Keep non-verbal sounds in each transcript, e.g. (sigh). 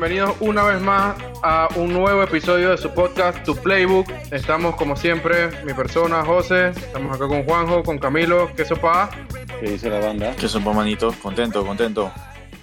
Bienvenidos una vez más a un nuevo episodio de su podcast, Tu Playbook. Estamos, como siempre, mi persona, José. Estamos acá con Juanjo, con Camilo. ¿Qué sopa? ¿Qué dice la banda? Que son manito, contento, contento.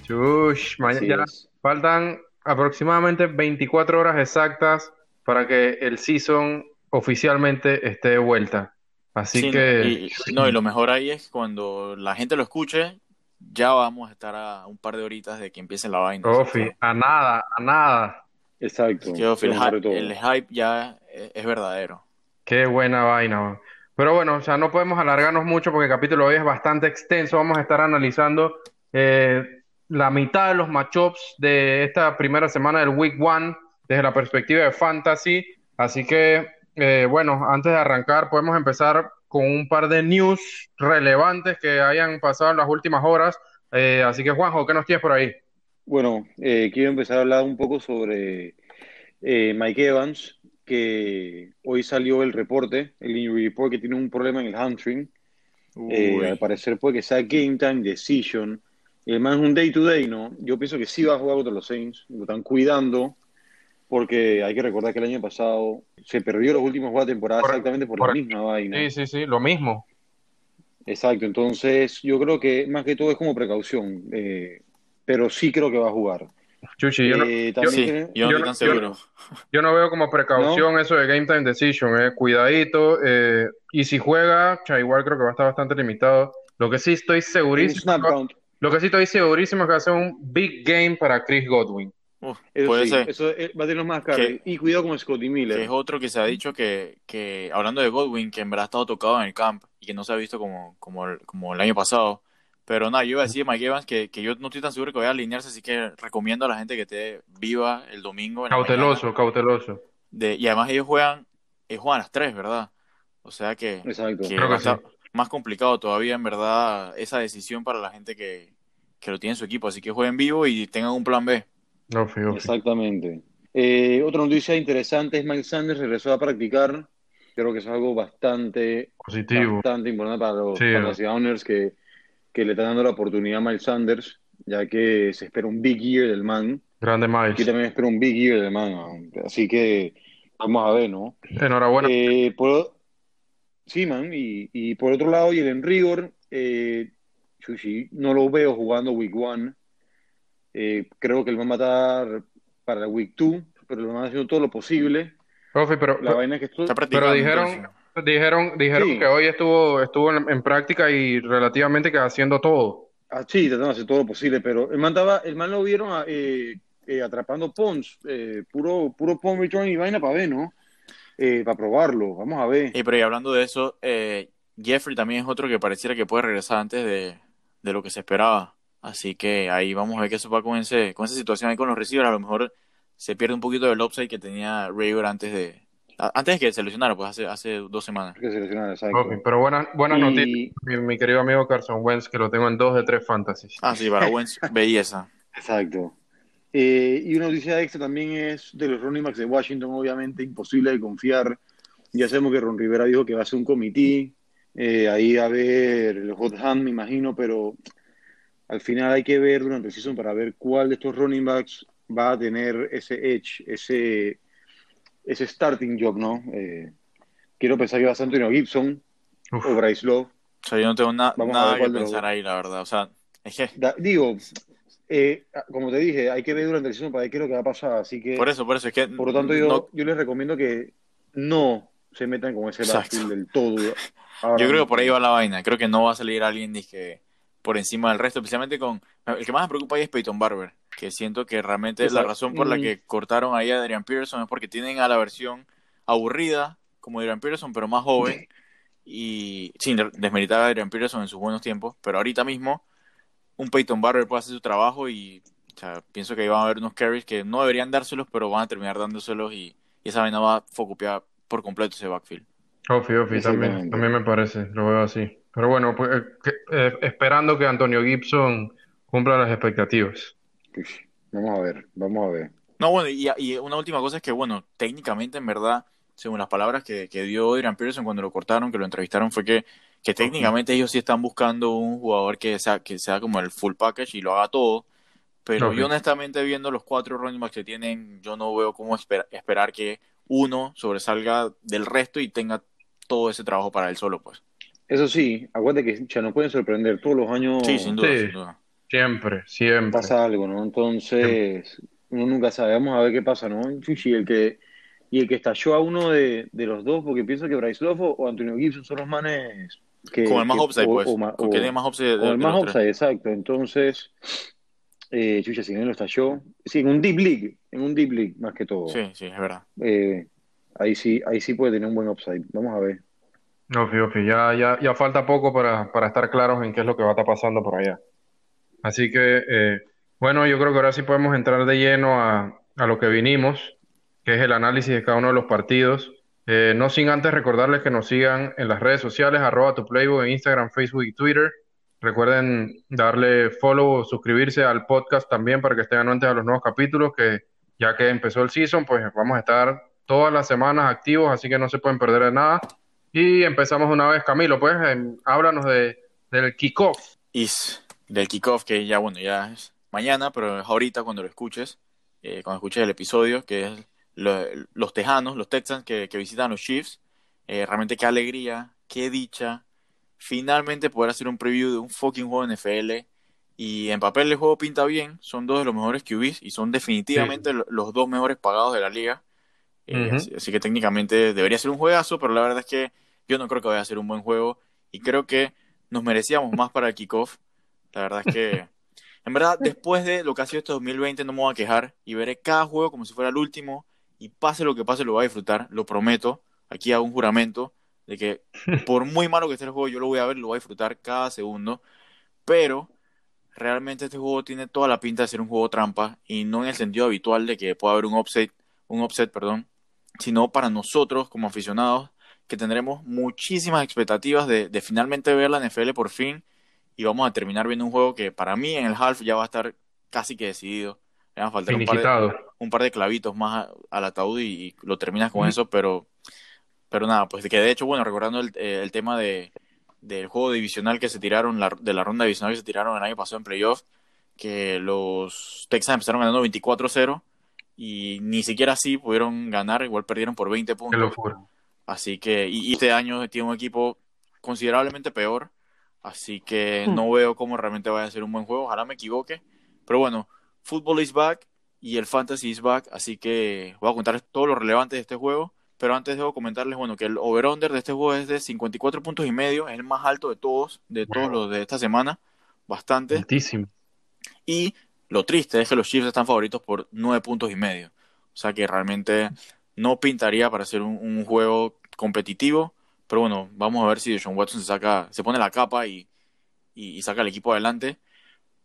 Chush, mañana faltan aproximadamente 24 horas exactas para que el season oficialmente esté de vuelta. Así Sí, que, y, no, y lo mejor ahí es cuando la gente lo escuche, ya vamos a estar a un par de horitas de que empiece la vaina. Ofi, a nada, a nada. Exacto. Que, Ofi, el, hype, todo. el hype ya es, es verdadero. Qué buena vaina. man. Pero bueno, o sea, no podemos alargarnos mucho porque el capítulo de hoy es bastante extenso. Vamos a estar analizando eh, la mitad de los matchups de esta primera semana del Week One desde la perspectiva de Fantasy. Así que, eh, bueno, antes de arrancar, podemos empezar con un par de news relevantes que hayan pasado en las últimas horas. Eh, así que, Juanjo, ¿qué nos tienes por ahí? Bueno, eh, quiero empezar a hablar un poco sobre eh, Mike Evans, que hoy salió el reporte, el injury report, que tiene un problema en el hamstring. Eh, al parecer puede que sea game time decision. El man es un day to day, ¿no? Yo pienso que sí va a jugar contra los Saints. Lo están cuidando porque hay que recordar que el año pasado se perdió los últimos juegos de temporada Por- exactamente por, por- la misma vaina. Sí, sí, sí, lo mismo. Exacto, entonces yo creo que más que todo es como precaución, eh, pero sí creo que va a jugar. Chuchi, yo no, Eh, yo- también Sí, tiene- yo no yo estoy no- tan yo seguro. Yo no veo como precaución eso de Game Time Decision, eh. Cuidadito. eh, y si juega, cha, igual creo que va a estar bastante limitado. Lo que sí estoy segurísimo, lo que sí estoy segurísimo es que va a ser un big game para Chris Godwin. Uf, Eso puede sí, ser. eso eh, va a tener más carga. Y cuidado con Scotty Que Miller. es otro que se ha dicho que, que, hablando de Godwin, que en verdad ha estado tocado en el camp y que no se ha visto como, como, el, como el año pasado. Pero nada, yo iba a decir de Mike Evans que, que yo no estoy tan seguro que vaya a alinearse, así que recomiendo a la gente que esté viva el domingo. En Cauteloso, mañana. cauteloso. De, y además ellos juegan, ellos juegan a las 3, ¿verdad? O sea que, Exacto. que Creo que estar más complicado todavía, en verdad, esa decisión para la gente que, que lo tiene en su equipo. Así que jueguen vivo y tengan un plan B. No, fijo, fijo. Exactamente. Eh, otra noticia interesante es Mike Sanders regresó a practicar. Creo que es algo bastante, Positivo. bastante importante para los, Sí, para los Downers que, que le están dando la oportunidad a Mike Sanders, ya que se espera un big year del man. Grande Aquí Miles. también espero un big year del man. Así que vamos a ver, ¿no? Enhorabuena. Eh, por, sí, man, y, y por otro lado, y el Rigor, eh, no lo veo jugando Week 1. Eh, creo que él va a matar para el Week 2, pero lo van haciendo todo lo posible. Profe, pero, La vaina es que esto, Está practicando. pero dijeron, dijeron, dijeron Sí. que hoy estuvo, estuvo en, en práctica y relativamente que haciendo todo. ah, sí, tratando de hacer todo lo posible, pero el man, estaba- el man lo vieron ah, eh, eh, atrapando Pons, eh, puro, puro Pon Return y vaina para ver, ¿no? Eh, para probarlo, vamos a ver. Eh, pero y hablando de eso, eh, Jeffrey también es otro que pareciera que puede regresar antes de, de lo que se esperaba. Así que ahí vamos a ver qué eso va con, ese, con esa situación ahí con los receivers. A lo mejor se pierde un poquito del upside que tenía Raver antes de antes de que se lesionara, pues hace, hace dos semanas. que pero buenas, buenas Y- noticias, mi, mi querido amigo Carson Wentz, que lo tengo en dos de tres fantasies. Ah, sí, para Wentz, (laughs) belleza. Exacto. Eh, y una noticia extra también es de los running backs de Washington, obviamente imposible de confiar. Ya sabemos que Ron Rivera dijo que va a ser un comité, eh, ahí a ver el hot hand, me imagino, pero al final hay que ver durante el season para ver cuál de estos running backs va a tener ese edge, ese, ese starting job, ¿no? Eh, quiero pensar que va a ser Antonio Gibson Uf. o Bryce Love. O sea, yo no tengo na- Vamos nada que pensar ahí, la verdad. O sea, es que, Da- digo, eh, como te dije, hay que ver durante el season para ver qué es lo que va a pasar, así que... por eso, por eso, es que Por lo tanto, yo, no- yo les recomiendo que no se metan con ese backfield del todo. ahora (laughs) Yo creo que por ahí va la vaina. Creo que no va a salir alguien dizque, por encima del resto, especialmente con... El que más me preocupa ahí es Peyton Barber, que siento que realmente la Exacto. razón por la Mm. que cortaron ahí a Adrian Peterson es porque tienen a la versión aburrida como Adrian Peterson, pero más joven. Y sin desmeritar a Adrian Peterson en sus buenos tiempos, pero ahorita mismo un Peyton Barber puede hacer su trabajo y o sea, pienso que ahí van a haber unos carries que no deberían dárselos, pero van a terminar dándoselos y, y esa vaina va a focupear por completo ese backfield. Ofi, Ofi, también, también me parece, lo veo así. Pero bueno, pues eh, eh, esperando que Antonio Gibson cumpla las expectativas. Vamos a ver, vamos a ver. No, bueno, y, y una última cosa es que, bueno, técnicamente, en verdad, según las palabras que, que dio Adrian Pearson cuando lo cortaron, que lo entrevistaron, fue que, que técnicamente ellos sí están buscando un jugador que sea, que sea como el full package y lo haga todo. Pero yo honestamente viendo los cuatro running backs que tienen, yo no veo cómo esper- esperar que uno sobresalga del resto y tenga todo ese trabajo para él solo, pues. Eso sí, acuérdate que ya nos pueden sorprender todos los años. Sí, sin duda, Sí. sin duda. Siempre, siempre. pasa algo, ¿no? Entonces, uno nunca sabe, vamos a ver qué pasa, ¿no? Chuchi, el que, y el que estalló a uno de, de los dos, porque pienso que Bryce Love o, Antonio Gibson son los manes que... Con el más que- upside, o- pues. o con o- que tiene más upside de, con el de más upside, exacto. Entonces, eh, Chucha, si bien lo estalló, sí, en un deep league, en un deep league, más que todo. Sí, sí, es verdad. Eh, ahí sí, ahí sí puede tener un buen upside. Vamos a ver. Ofi, Ofi, ya, ya, ya falta poco para, para estar claros en qué es lo que va a estar pasando por allá. Así que, eh, bueno, yo creo que ahora sí podemos entrar de lleno a, a lo que vinimos, que es el análisis de cada uno de los partidos. Eh, no sin antes recordarles que nos sigan en las redes sociales, arroba tu playbook en Instagram, Facebook y Twitter. Recuerden darle follow o suscribirse al podcast también para que estén anuentes a los nuevos capítulos, que ya que empezó el season, pues vamos a estar todas las semanas activos, así que no se pueden perder de nada. Y empezamos una vez, Camilo, pues em, háblanos de, del kickoff. Is del kickoff, que ya, bueno, ya es mañana, pero es ahorita cuando lo escuches, eh, cuando escuches el episodio, que es lo- los Tejanos, los Texans que, que visitan los Chiefs. Eh, realmente qué alegría, qué dicha. Finalmente poder hacer un preview de un fucking juego NFL. Y en papel el juego pinta bien, son dos de los mejores QBs y son definitivamente lo- los dos mejores pagados de la liga. Eh, así que técnicamente debería ser un juegazo, pero la verdad es que yo no creo que vaya a ser un buen juego y creo que nos merecíamos más para el kickoff. La verdad es que, en verdad, después de lo que ha sido este 2020, no me voy a quejar y veré cada juego como si fuera el último y pase lo que pase, lo voy a disfrutar, lo prometo. Aquí hago un juramento de que (laughs) por muy malo que esté el juego, yo lo voy a ver, lo voy a disfrutar cada segundo, pero realmente este juego tiene toda la pinta de ser un juego trampa y no en el sentido habitual de que pueda haber un offset, un offset, perdón, sino para nosotros como aficionados que tendremos muchísimas expectativas de, de finalmente ver la NFL por fin y vamos a terminar viendo un juego que para mí en el half ya va a estar casi que decidido. Le van a faltar un par, de, un par de clavitos más al ataúd y, y lo terminas con eso, pero, pero nada, pues que de hecho, bueno, recordando el, eh, el tema de, del juego divisional que se tiraron, la- de la ronda divisional que se tiraron el año pasado en playoff, que los Texans empezaron ganando 24-0 y ni siquiera así pudieron ganar, igual perdieron por 20 Qué puntos. locura. Así que, y, y este año tiene un equipo considerablemente peor. Así que no veo cómo realmente vaya a ser un buen juego. Ojalá me equivoque. Pero bueno, Football is back y el Fantasy is back. Así que voy a contarles todo lo relevante de este juego. Pero antes debo comentarles, bueno, que el over-under de este juego es de 54 puntos y medio. Es el más alto de todos, de todos los de esta semana. Bastante. Altísimo. Y lo triste es que los Chiefs están favoritos por nueve puntos y medio. O sea que realmente no pintaría para ser un, un juego competitivo. Pero bueno, vamos a ver si Deshaun Watson se saca, se pone la capa y, y, y saca el equipo adelante.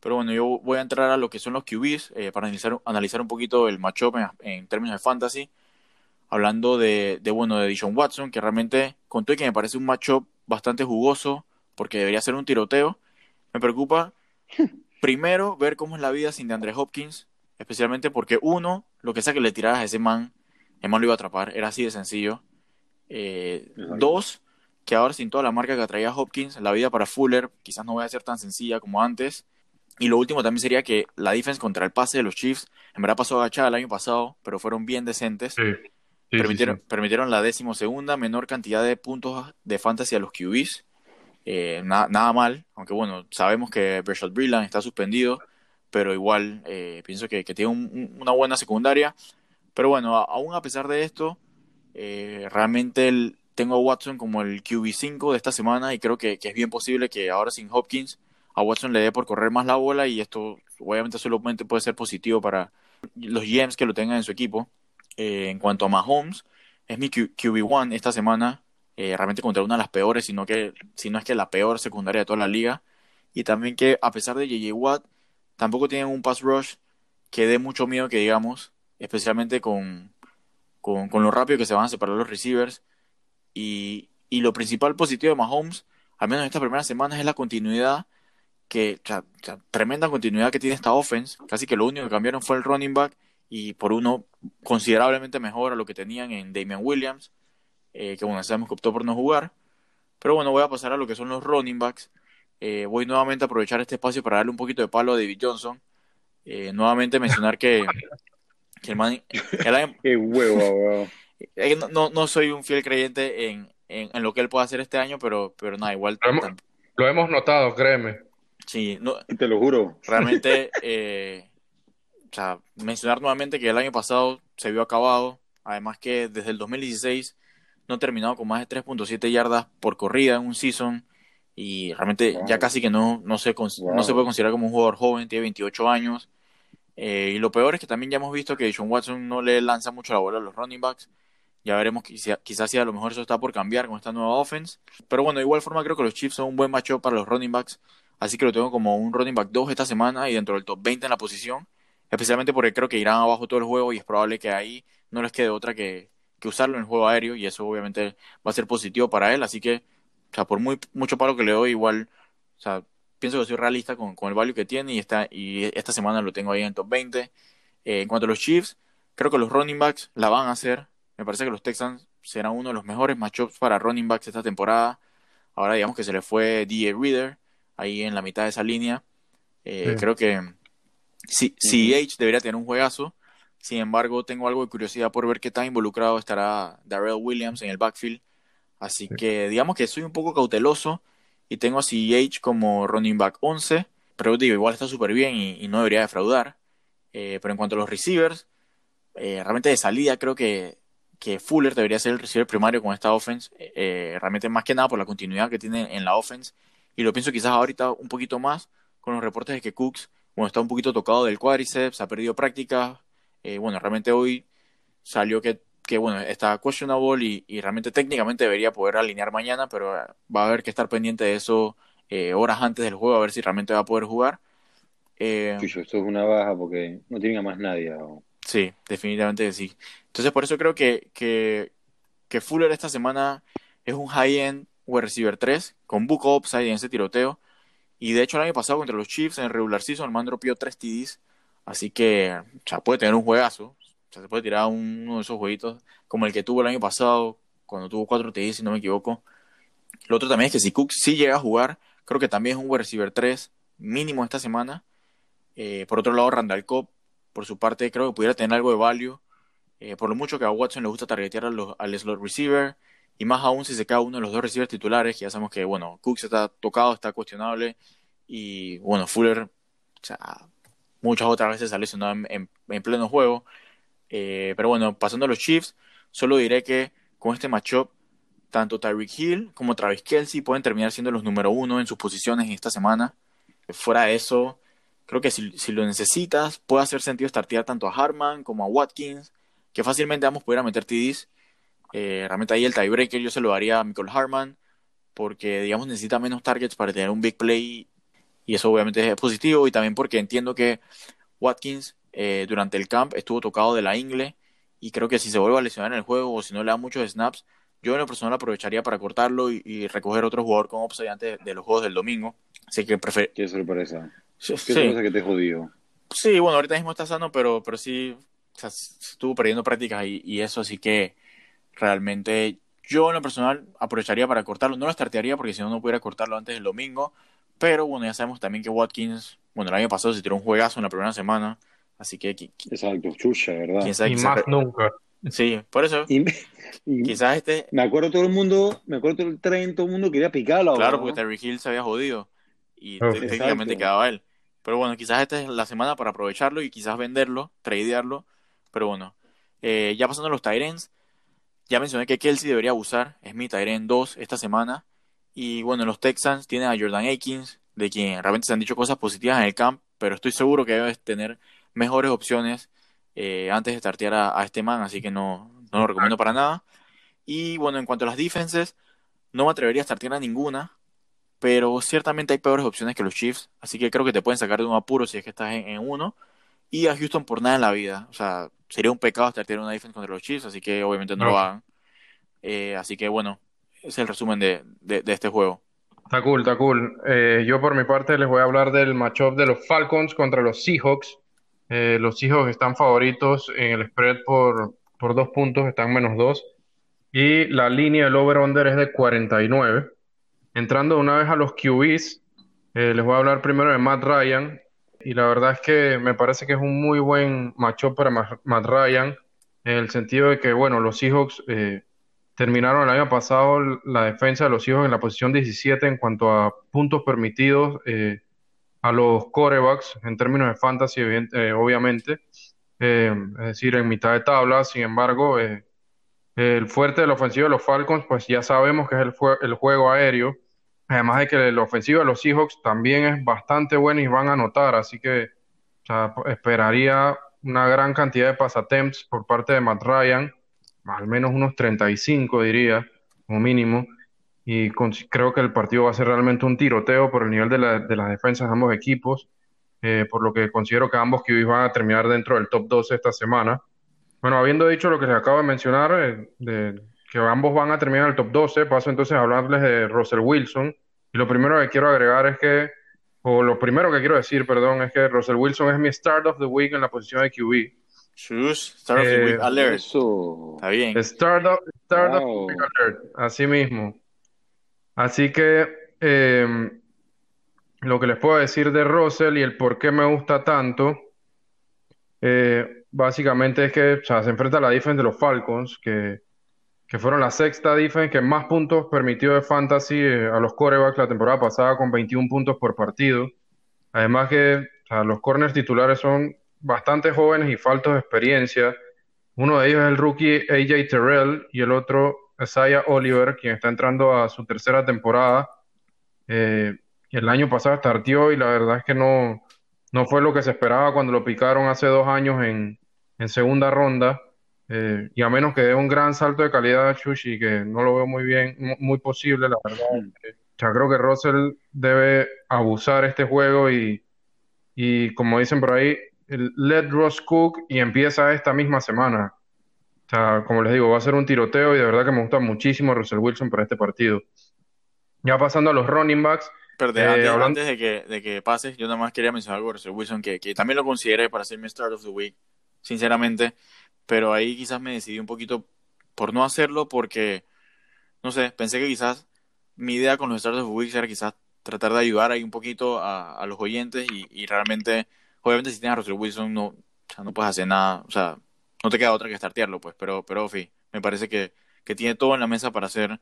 Pero bueno, yo voy a entrar a lo que son los QBs eh, para analizar, analizar un poquito el matchup en, en términos de fantasy. Hablando de, de bueno, de Watson, que realmente con todo y que me parece un matchup bastante jugoso, porque debería ser un tiroteo, me preocupa (laughs) primero ver cómo es la vida sin DeAndre Hopkins, especialmente porque uno, lo que sea que le tiraras a ese man, el man lo iba a atrapar, era así de sencillo. Eh, dos, que ahora sin toda la marca que atraía Hopkins, la vida para Fuller quizás no vaya a ser tan sencilla como antes. Y lo último también sería que la defense contra el pase de los Chiefs, en verdad pasó agachada el año pasado, pero fueron bien decentes. Sí. Sí, sí, permitieron, sí. permitieron la decimosegunda menor cantidad de puntos de fantasy a los QBs. Eh, na- nada mal, aunque bueno, sabemos que Bershot Breland está suspendido, pero igual eh, pienso que, que tiene un- un- una buena secundaria. Pero bueno, aún a pesar de esto, eh, realmente el- tengo a Watson como el QB5 de esta semana y creo que, es bien posible que ahora sin Hopkins a Watson le dé por correr más la bola y esto obviamente solamente puede ser positivo para los GMs que lo tengan en su equipo. Eh, en cuanto a Mahomes, es mi Q- QB1 esta semana, eh, realmente contra una de las peores, sino que si no es que la peor secundaria de toda la liga. Y también que a pesar de JJ Watt, tampoco tienen un pass rush que dé mucho miedo que digamos, especialmente con, con, lo rápido que se van a separar los receivers. Y, y lo principal positivo de Mahomes, al menos en estas primeras semanas, es la continuidad que, tremenda continuidad que tiene esta offense. Casi que lo único que cambiaron fue el running back y por uno considerablemente mejor a lo que tenían en Damian Williams, eh, que bueno, sabemos que optó por no jugar. Pero bueno, voy a pasar a lo que son los running backs. Eh, voy nuevamente a aprovechar este espacio para darle un poquito de palo a David Johnson. Eh, nuevamente mencionar que, el man... (laughs) Qué huevo, no, no, soy un fiel creyente en, en, lo que él puede hacer este año, pero, pero nada, igual... lo hemos notado, créeme. Sí, no, te lo juro. Realmente, (laughs) eh, o sea, mencionar nuevamente que el año pasado se vio acabado, además que desde el 2016 no ha terminado con más de 3.7 yardas por corrida en un season y realmente ya casi que no, no, se, no se puede considerar como un jugador joven, tiene 28 años. Eh, y lo peor es que también ya hemos visto que John Watson no le lanza mucho la bola a los running backs. Ya veremos, quizás si a lo mejor eso está por cambiar con esta nueva offense. Pero bueno, de igual forma creo que los Chiefs son un buen matchup para los running backs. Así que lo tengo como un running back 2 esta semana y dentro del top 20 en la posición. Especialmente porque creo que irán abajo todo el juego y es probable que ahí no les quede otra que, usarlo en el juego aéreo y eso obviamente va a ser positivo para él. Así que, o sea, por muy, mucho palo que le doy, igual, o sea, pienso que soy realista con, el value que tiene y, está, y esta semana lo tengo ahí en el top 20. Eh, en cuanto a los Chiefs, creo que los running backs la van a hacer. Me parece que los Texans serán uno de los mejores matchups para running backs esta temporada. Ahora digamos que se le fue D.A. Reader ahí en la mitad de esa línea. Eh, creo que CH debería tener un juegazo. Sin embargo, tengo algo de curiosidad por ver qué tan involucrado estará Darrell Williams en el backfield. Así que digamos que soy un poco cauteloso y tengo a CH como running back 11, pero digo, igual está súper bien y, no debería defraudar. Eh, pero en cuanto a los receivers, eh, realmente de salida creo que, que, Fuller debería ser el receiver primario con esta offense. realmente más que nada por la continuidad que tiene en la offense y lo pienso quizás ahorita un poquito más con los reportes de que Cooks, bueno, está un poquito tocado del cuádriceps, ha perdido práctica. Eh, bueno, realmente hoy salió que, que bueno, está questionable y, y, realmente técnicamente debería poder alinear mañana, pero eh, va a haber que estar pendiente de eso eh, horas antes del juego, a ver si realmente va a poder jugar. Eh, esto es una baja porque no tiene a más nadie. Sí, definitivamente sí. Entonces, por eso creo que, que, que Fuller esta semana es un high-end wide receiver 3 con book upside en ese tiroteo. Y de hecho el año pasado contra los Chiefs en el regular season el man dropeó 3 TDs. Así que ya puede tener un juegazo. O sea, se puede tirar uno de esos jueguitos como el que tuvo el año pasado cuando tuvo 4 TDs si no me equivoco. Lo otro también es que si Cook sí llega a jugar, creo que también es un receiver 3 mínimo esta semana. Eh, por otro lado, Randall Cobb, por su parte, creo que pudiera tener algo de value. Eh, por lo mucho que a Watson le gusta targetear al slot receiver. Y más aún si se cae uno de los dos receivers titulares, que ya sabemos que, bueno, Cooks está tocado, está cuestionable. Y, bueno, Fuller, muchas otras veces ha lesionado en, pleno juego. Eh, pero bueno, pasando a los Chiefs, solo diré que con este matchup, tanto Tyreek Hill como Travis Kelsey pueden terminar siendo los número uno en sus posiciones en esta semana. Fuera de eso, creo que si, lo necesitas, puede hacer sentido startear tanto a Harman como a Watkins, que fácilmente ambos pudieran meter TDs eh, realmente ahí el tiebreaker yo se lo daría a Michael Harman, porque digamos necesita menos targets para tener un big play y eso obviamente es positivo y también porque entiendo que Watkins eh, durante el camp estuvo tocado de la ingle y creo que si se vuelve a lesionar en el juego o si no le da muchos snaps, yo en lo personal aprovecharía para cortarlo y, recoger otro jugador con upside antes de los juegos del domingo. Así que prefiero... Qué sorpresa. Qué sorpresa que te jodido. Sí, bueno, ahorita mismo está sano, pero, pero sí estuvo perdiendo prácticas y, y eso, así que Realmente yo en lo personal aprovecharía para cortarlo. No lo startearía porque si no, no pudiera cortarlo antes del domingo. Pero bueno, ya sabemos también que Watkins, bueno, el año pasado se tiró un juegazo en la primera semana. Así que. Exacto, chucha, ¿verdad? y más nunca. Sí, por eso. quizás este. Me acuerdo todo el mundo, me acuerdo todo el tren, todo el mundo quería picarlo. Claro, porque Terry Hill se había jodido. Y técnicamente quedaba él. Pero bueno, quizás esta es la semana para aprovecharlo y quizás venderlo, tradearlo. Pero bueno, eh, ya pasando a los Tyrants, ya mencioné que Kelsey debería abusar, es mi en 2 esta semana. Y bueno, los Texans tienen a Jordan Akins, de quien realmente se han dicho cosas positivas en el camp, pero estoy seguro que debes tener mejores opciones eh, antes de startear a, este man, así que no, no lo recomiendo para nada. Y bueno, en cuanto a las defenses, no me atrevería a startear a ninguna, pero ciertamente hay peores opciones que los Chiefs, así que creo que te pueden sacar de un apuro si es que estás en, uno. Y a Houston por nada en la vida, o sea, sería un pecado startear una defense contra los Chiefs, así que obviamente no, lo hagan. Eh, así que bueno, es el resumen de, de, este juego. Está cool, está cool. Eh, yo por mi parte les voy a hablar del matchup de los Falcons contra los Seahawks. Eh, los Seahawks están favoritos en el spread por, por dos puntos, están menos dos. Y la línea del over-under es de 49. Entrando una vez a los QBs, les voy a hablar primero de Matt Ryan. Y la verdad es que me parece que es un muy buen matchup para Matt Ryan, en el sentido de que, bueno, los Seahawks eh, terminaron el año pasado la defensa de los Seahawks en la posición 17 en cuanto a puntos permitidos eh, a los corebacks en términos de fantasy, eh, obviamente, es decir, en mitad de tabla. Sin embargo, el fuerte de la ofensiva de los Falcons, pues ya sabemos que es el, el juego aéreo Además de que la ofensiva de los Seahawks también es bastante buena y van a anotar, así que esperaría una gran cantidad de pasatemps por parte de Matt Ryan, al menos unos 35 diría, como mínimo, y creo que el partido va a ser realmente un tiroteo por el nivel de, la, de las defensas de ambos equipos, eh, por lo que considero que ambos QBs van a terminar dentro del top 12 esta semana. Bueno, habiendo dicho lo que les acabo de mencionar, eh, de, que ambos van a terminar el top 12. Paso entonces a hablarles de Russell Wilson. Y lo primero que quiero agregar es que, o lo primero que quiero decir, perdón, es que Russell Wilson es mi start of the week en la posición de QB. start of the week eh, alert. Está bien. Start of, start of the week alert, así mismo. Así que em, lo que les puedo decir de Russell y el por qué me gusta tanto, eh, básicamente es que se enfrenta a la defensa de los Falcons, que que fueron la sexta defense que más puntos permitió de fantasy eh, a los corebacks la temporada pasada con 21 puntos por partido. Además que los corners titulares son bastante jóvenes y faltos de experiencia. Uno de ellos es el rookie AJ Terrell y el otro Isaiah Oliver, quien está entrando a su tercera temporada. Eh, el año pasado startió y la verdad es que no, no fue lo que se esperaba cuando lo picaron hace dos años en, en segunda ronda. Eh, y a menos que dé un gran salto de calidad a Chushi, que no lo veo muy bien, muy posible, la verdad. Mm. Ya creo que Russell debe abusar este juego y, y como dicen por ahí, let Ross cook y empieza esta misma semana. O sea, como les digo, va a ser un tiroteo y de verdad que me gusta muchísimo Russell Wilson para este partido. Ya pasando a los running backs. Perdón, eh, antes, de, que, de que pases, yo nada más quería mencionar algo de Russell Wilson, que, que también lo consideré para ser mi start of the week, sinceramente pero ahí quizás me decidí un poquito por no hacerlo porque, no sé, pensé que quizás mi idea con los Stars of Weeks era quizás tratar de ayudar ahí un poquito a, los oyentes y, realmente, obviamente si tienes a Russell Wilson no, no puedes hacer nada, o sea, no te queda otra que startearlo, pues, pero, pero, fin, me parece que, que tiene todo en la mesa para hacer, o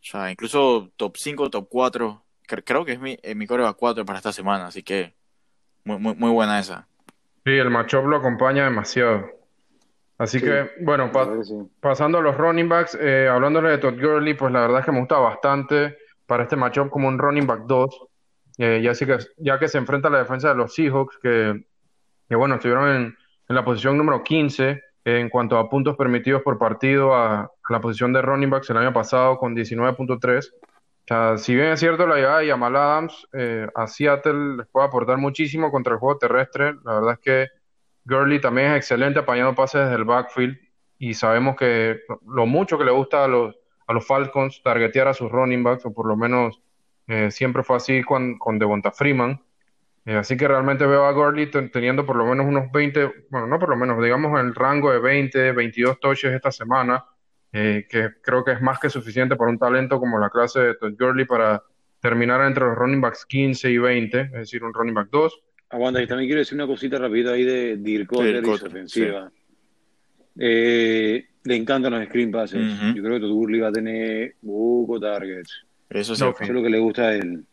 sea, incluso top 5, top 4, creo que es mi, mi a 4 para esta semana, así que muy, muy, muy buena esa. Sí, el matchup lo acompaña demasiado. Así que, bueno, pasando a los running backs, eh, hablándole de Todd Gurley, pues la verdad es que me gusta bastante para este matchup como un running back 2, eh, ya, que, ya que se enfrenta a la defensa de los Seahawks, que, que bueno, estuvieron en, en, la posición número 15 en cuanto a puntos permitidos por partido a, la posición de running backs el año pasado con 19.3. O sea, si bien es cierto la llegada de Jamal Adams eh, a Seattle les puede aportar muchísimo contra el juego terrestre, la verdad es que Gurley también es excelente apañando pases desde el backfield y sabemos que lo mucho que le gusta a los, a los Falcons targetear a sus running backs, o por lo menos eh, siempre fue así con, con Devonta Freeman. Eh, así que realmente veo a Gurley teniendo por lo menos unos 20, bueno, no por lo menos, digamos en el rango de 20, 22 touches esta semana, eh, que creo que es más que suficiente para un talento como la clase de Todd Gurley para terminar entre los running backs 15 y 20, es decir, un running back 2. Aguanta, y también quiero decir una cosita rápida ahí de Dirk Cotter y su ofensiva. Eh, le encantan los screen passes. Yo creo que Todd Gurley va a tener pocos targets. Eso sí. Eso es lo que le gusta a él.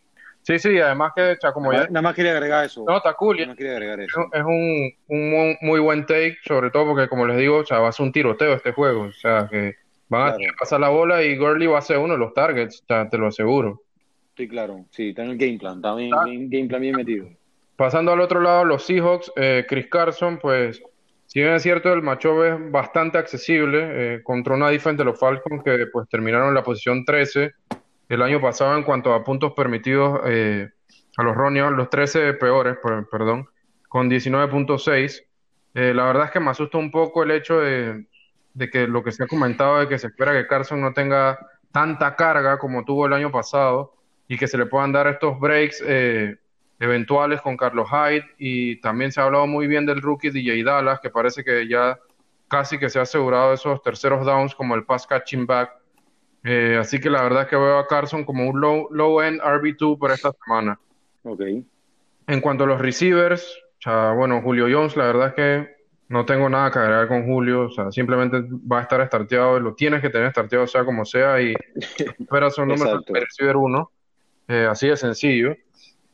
Sí, sí, además que, o como nada, ya... Nada más quería agregar eso. No, está cool. Nada más quería agregar eso. Es un, un, muy buen take, sobre todo porque, como les digo, o sea, va a ser un tiroteo este juego. O sea, que van a pasar la bola y Gurley va a ser uno de los targets, o sea, te lo aseguro. Sí, claro. Sí, está en el game plan. Está bien, game plan bien metido. Pasando al otro lado, los Seahawks, eh, Chris Carson, pues, si bien es cierto, el matchup es bastante accesible eh, contra una defensa de los Falcons que pues terminaron en la posición 13 el año pasado en cuanto a puntos permitidos eh, a los Ronios, los 13 peores, perdón, con 19.6. la verdad es que me asusta un poco el hecho de, de que lo que se ha comentado de que se espera que Carson no tenga tanta carga como tuvo el año pasado y que se le puedan dar estos breaks eh, eventuales con Carlos Hyde y también se ha hablado muy bien del rookie DJ Dallas que parece que ya casi que se ha asegurado esos terceros downs como el pass catching back eh, así que la verdad es que veo a Carson como un low, low end RB2 por esta semana. Ok. En cuanto a los receivers, o bueno, Julio Jones, la verdad es que no tengo nada que agregar con Julio, o sea, simplemente va a estar starteado, lo tienes que tener starteado sea como sea y (laughs) esperas un número de receiver 1, eh, así de sencillo.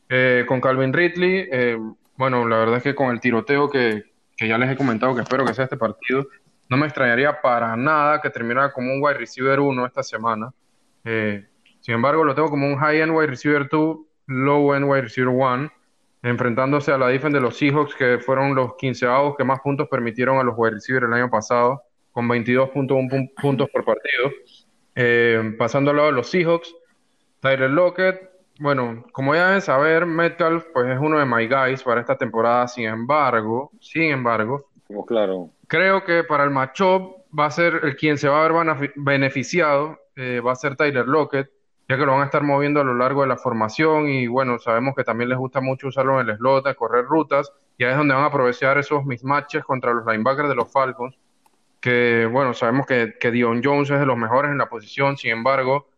Eh, con Calvin Ridley, bueno, la verdad es que con el tiroteo que, que ya les he comentado que espero que sea este partido, no me extrañaría para nada que terminara como un wide receiver 1 esta semana. Eh, sin embargo, lo tengo como un high-end wide receiver 2, low-end wide receiver 1, enfrentándose a la defensa de los Seahawks, que fueron los 15 que más puntos permitieron a los wide receivers el año pasado, con 22.1 puntos por partido. Eh, pasando al lado de los Seahawks, Tyler Lockett, bueno, como ya deben saber, Metcalf pues, es uno de my guys para esta temporada, sin embargo, sin embargo, como claro. Creo que para el matchup va a ser el quien se va a ver beneficiado, eh, va a ser Tyler Lockett, ya que lo van a estar moviendo a lo largo de la formación y bueno, sabemos que también les gusta mucho usarlo en el slot, correr rutas, y ahí es donde van a aprovechar esos mismatches contra los linebackers de los Falcons, que bueno, sabemos que, que Dion Jones es de los mejores en la posición, sin embargo,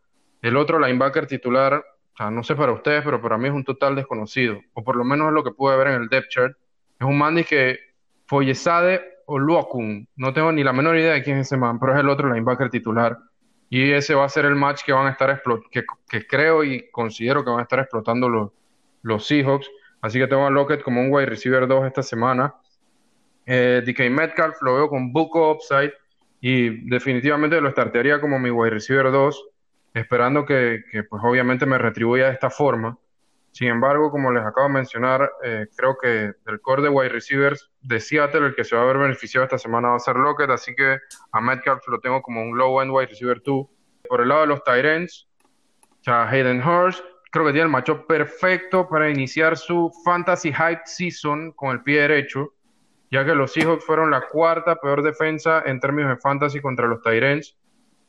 el otro linebacker titular, no sé para ustedes, pero para mí es un total desconocido, o por lo menos es lo que pude ver en el depth chart. Es un Mandy que Foyesade o Luokun, no tengo ni la menor idea de quién es ese man, pero es el otro linebacker titular. Y ese va a ser el match que van a estar que, que creo y considero que van a estar explotando los, los Seahawks. Así que tengo a Lockett como un wide receiver 2 esta semana. Eh, DK Metcalf lo veo con Buco upside y definitivamente lo startearía como mi wide receiver 2, esperando que, que pues obviamente me retribuya de esta forma. Sin embargo, como les acabo de mencionar, eh, creo que del core de wide receivers de Seattle, el que se va a ver beneficiado esta semana va a ser Lockett, así que a Metcalf lo tengo como un low end wide receiver 2. Por el lado de los Tyrants, ya Hayden Hurst, creo que tiene el macho perfecto para iniciar su fantasy hype season con el pie derecho, ya que los Seahawks fueron la cuarta peor defensa en términos de fantasy contra los Tyrants.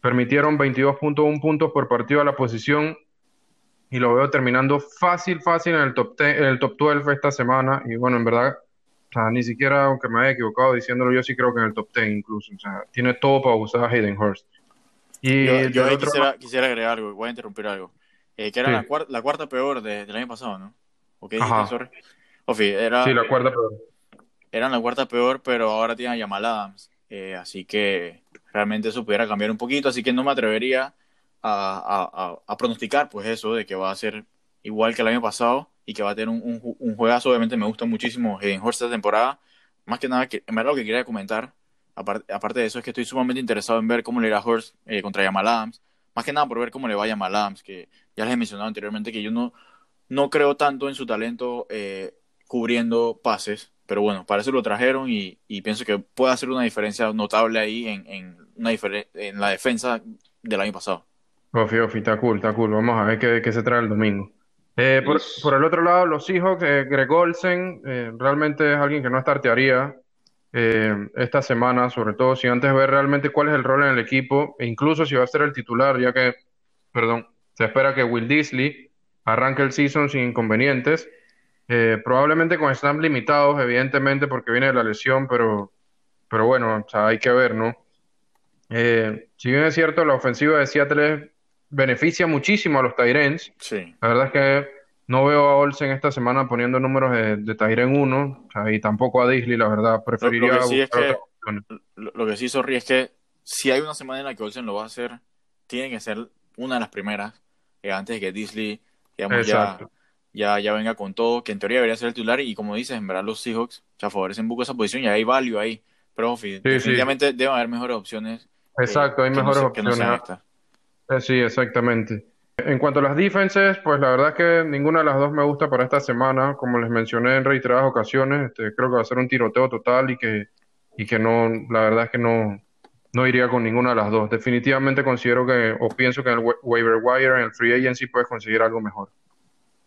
Permitieron 22.1 puntos por partido a la posición y lo veo terminando fácil, fácil en el top, en el top 12 esta semana. Y bueno, en verdad, o sea, ni siquiera, aunque me haya equivocado diciéndolo, yo sí creo que en el top 10 incluso. O sea, tiene todo para usar a Hayden Hurst. Y yo, quisiera, quisiera, agregar algo, voy a interrumpir algo. Eh, que era la, cuarta, la, cuarta peor de, del año pasado, ¿no? ¿Ok? Sorry. era, sí, la cuarta peor. Eran la cuarta peor, pero ahora tienen a Jamal Adams. Eh, así que realmente eso pudiera cambiar un poquito. Así que no me atrevería a, pronosticar pues eso de que va a ser igual que el año pasado y que va a tener un, un, juegazo. Obviamente me gusta muchísimo Hayden Horst esta temporada. Más que nada, que, en verdad lo que quería comentar, aparte, aparte de eso, es que estoy sumamente interesado en ver cómo le irá Horst eh, contra Jamal Adams. Más que nada por ver cómo le va a Jamal Adams, que ya les he mencionado anteriormente que yo no, no creo tanto en su talento eh, cubriendo pases. Pero bueno, para eso lo trajeron y, y pienso que puede hacer una diferencia notable ahí en, en, una en la defensa del año pasado. Ofi, Ofi, está cool, está cool. Vamos a ver qué, se trae el domingo. Eh, por, el otro lado, los Seahawks, eh, Greg Olsen, eh, realmente es alguien que no startearía esta semana, sobre todo si antes ver realmente cuál es el rol en el equipo, e incluso si va a ser el titular, ya que, perdón, se espera que Will Disley arranque el season sin inconvenientes, probablemente con snaps limitados, evidentemente, porque viene de la lesión, pero, pero bueno, o sea, hay que ver, ¿no? si bien es cierto, la ofensiva de Seattle es beneficia muchísimo a los Tyrens. Sí. La verdad es que no veo a Olsen esta semana poniendo números de, de Tyren 1 y tampoco a Disley, la verdad. Preferiría lo, que sí es que, lo, que sí, Sorry, es que si hay una semana en la que Olsen lo va a hacer, tiene que ser una de las primeras, eh, antes de que Disley digamos, ya, ya, ya venga con todo, que en teoría debería ser el titular. Y como dices, en verdad los Seahawks ya favorecen un poco esa posición y hay value ahí. Pero definitivamente deben haber mejores opciones. Eh, Exacto, hay mejores opciones. Sí, exactamente. En cuanto a las defenses, pues la verdad es que ninguna de las dos me gusta para esta semana. Como les mencioné en reiteradas ocasiones, este, creo que va a ser un tiroteo total y que, y que no, la verdad es que no, no iría con ninguna de las dos. Definitivamente considero que, o pienso que en el waiver wire, en el free agency, puedes conseguir algo mejor.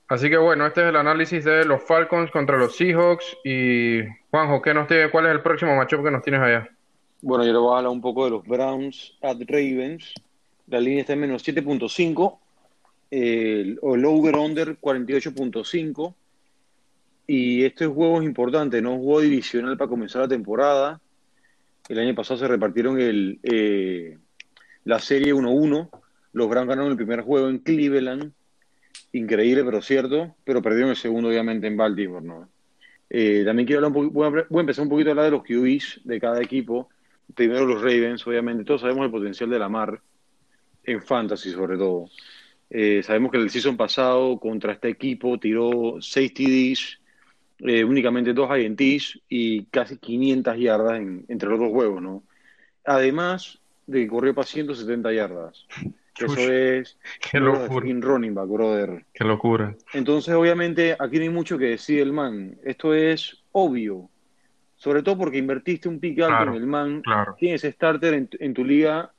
Así que bueno, este es el análisis de los Falcons contra los Seahawks. Y Juanjo, ¿qué nos tiene, ¿cuál es el próximo matchup que nos tienes allá? Bueno, yo le voy a hablar un poco de los Browns at Ravens. La línea está en menos 7.5. El, o el over-under 48.5. Y este juego es importante, ¿no? Un juego divisional para comenzar la temporada. El año pasado se repartieron el, eh, la serie 1-1. Los Browns ganaron el primer juego en Cleveland. Increíble, pero cierto. Pero perdieron el segundo, obviamente, en Baltimore. Eh, también quiero hablar un a, voy a empezar un poquito a hablar de los QBs de cada equipo. Primero los Ravens, obviamente. Todos sabemos el potencial de Lamar en fantasy, sobre todo. Eh, sabemos que el season pasado contra este equipo tiró 6 TDs, eh, únicamente 2 INTs y casi 500 yardas en- entre los dos juegos, ¿no? Además de que corrió para 170 yardas. Eso es Qué locura, running back, brother. qué locura. Entonces, obviamente, aquí no hay mucho que decir el man. Esto es obvio. Sobre todo porque invertiste un pick alto Claro, en el man. claro. Tienes starter en, en tu liga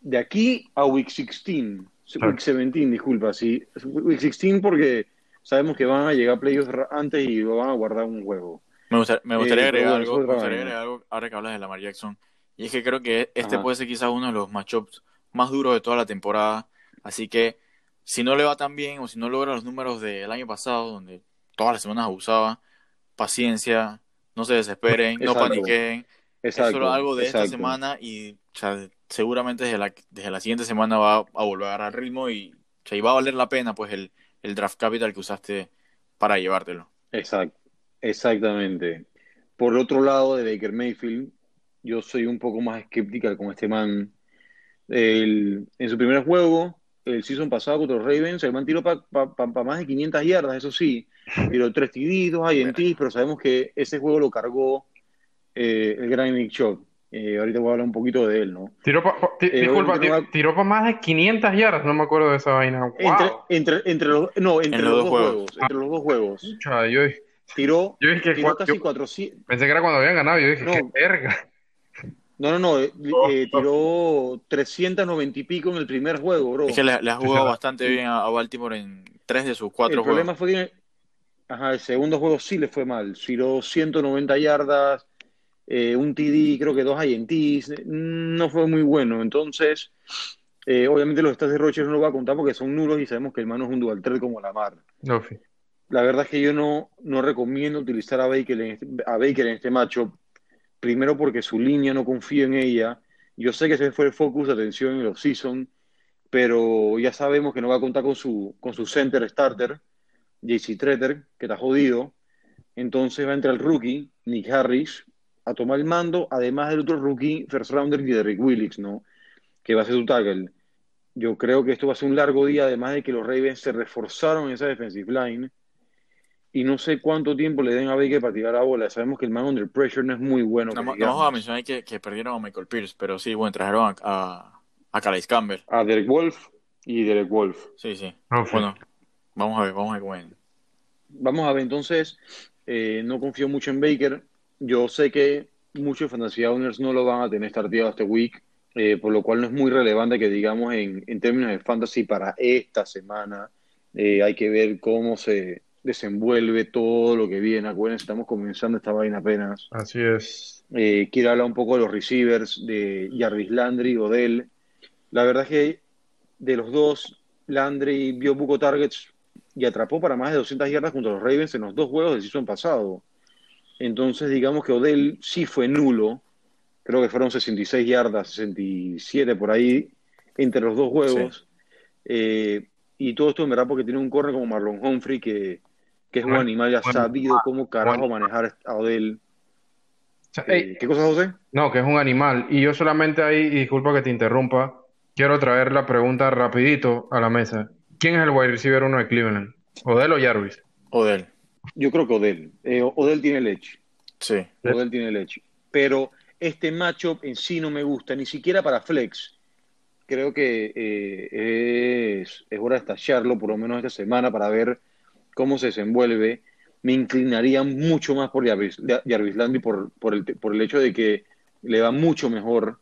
de aquí a Week 16. Claro. Week 17, disculpa. Sí. Week 16 porque sabemos que van a llegar playoffs antes y lo van a guardar un juego. Me gustaría, me gustaría Eh, agregar algo, es me gustaría agregar algo ahora que hablas de Lamar Jackson. Y es que creo que este Ajá. puede ser quizás uno de los matchups más duros de toda la temporada. Así que si no le va tan bien o si no logra los números del año pasado, donde todas las semanas abusaba, paciencia, no se desesperen, no Exacto. paniquen. Es Exacto. solo algo de esta exacto. semana y o sea, seguramente desde la, desde la siguiente semana va a volver a agarrar ritmo y, o sea, y va a valer la pena pues el, el draft capital que usaste para llevártelo. Exacto. Exactamente. Por otro lado de Baker Mayfield, yo soy un poco más escéptica con este man. El- en su primer juego, el season pasado contra los Ravens, el man tiró para más de 500 yardas, eso sí. Tiró tres dos INTs, pero sabemos que ese juego lo cargó eh, el gran Nick Chubb. Eh, ahorita voy a hablar un poquito de él, ¿no? Tiró pa- pa- ti- Eh, disculpa, tiró para más de 500 yardas, no me acuerdo de esa vaina. Entre, ¡Wow! entre, entre los, no, entre En los los dos juegos. entre los dos juegos. Pucha, yo, Tiró, yo dije que tiró cua- casi yo 400. pensé que era cuando habían ganado, yo dije, No. qué verga. No, no, no, eh, Oh, eh, tiró 390 y pico en el primer juego, bro. Es que le, le ha jugado bastante bien a, a Baltimore en tres de sus cuatro El problema juegos. fue que ajá, el segundo juego sí le fue mal. Tiró 190 yardas, eh, un TD, creo que dos INTs. eh, No fue muy bueno. Entonces, eh, obviamente los stats de Rodgers no lo va a contar porque son nulos y sabemos que el mano es un dual threat como la mar. No. La verdad es que yo no, no recomiendo utilizar a Baker en este, a Baker en este matchup. Primero porque su línea no confío en ella. Yo sé que ese fue el focus de atención en los season, pero ya sabemos que no va a contar con su, con su center starter, JC Treter, que está jodido. Entonces va a entrar el rookie, Nick Harris, a tomar el mando, además del otro rookie, first rounder, Derrick Willis, ¿no? Que va a ser su tackle. Yo creo que esto va a ser un largo día, además de que los Ravens se reforzaron en esa defensive line. Y no sé cuánto tiempo le den a Baker para tirar la bola. Sabemos que el man under pressure no es muy bueno. No, que no digamos. vamos a mencionar que, que perdieron a Michael Pierce, pero sí, bueno, trajeron a, a, a Calais Campbell. A Derek Wolf y Derek Wolf. Sí, sí. No, fi. Bueno, vamos a ver, vamos a ver cómo. Vamos a ver, entonces, eh, no confío mucho en Baker. Yo sé que muchos fantasy owners no lo van a tener starteado este week, eh, por lo cual no es muy relevante que digamos en, en términos de fantasy para esta semana. Eh, hay que ver cómo se desenvuelve todo lo que viene. Acuérdense, estamos comenzando esta vaina apenas. Así es. Eh, quiero hablar un poco de los receivers de Jarvis Landry, Odell. La verdad es que de los dos, Landry vio poco targets y atrapó para más de 200 yardas contra los Ravens en los dos juegos del season pasado. Entonces, digamos que Odell sí fue nulo. Creo que fueron 66 yardas, 67 por ahí, entre los dos juegos. Eh, y todo esto en verdad porque tiene un corner como Marlon Humphrey, que, que es un animal y ha buen- sabido cómo carajo manejar a Odell. Eh, ¿Qué cosa, José? no, que es un animal. Y yo solamente ahí, y disculpa que te interrumpa, quiero traer la pregunta rapidito a la mesa. ¿Quién es el wide receiver uno de Cleveland? ¿Odell o Jarvis? Odell. Yo creo que Odell. Eh, Odell tiene el edge. Sí. Odell tiene el edge. Pero este matchup en sí no me gusta, ni siquiera para flex. Creo que eh, es, es hora de estallarlo, por lo menos esta semana, para ver cómo se desenvuelve. Me inclinaría mucho más por Jarvis, Jarvis Landry por, por, el, por el hecho de que le va mucho mejor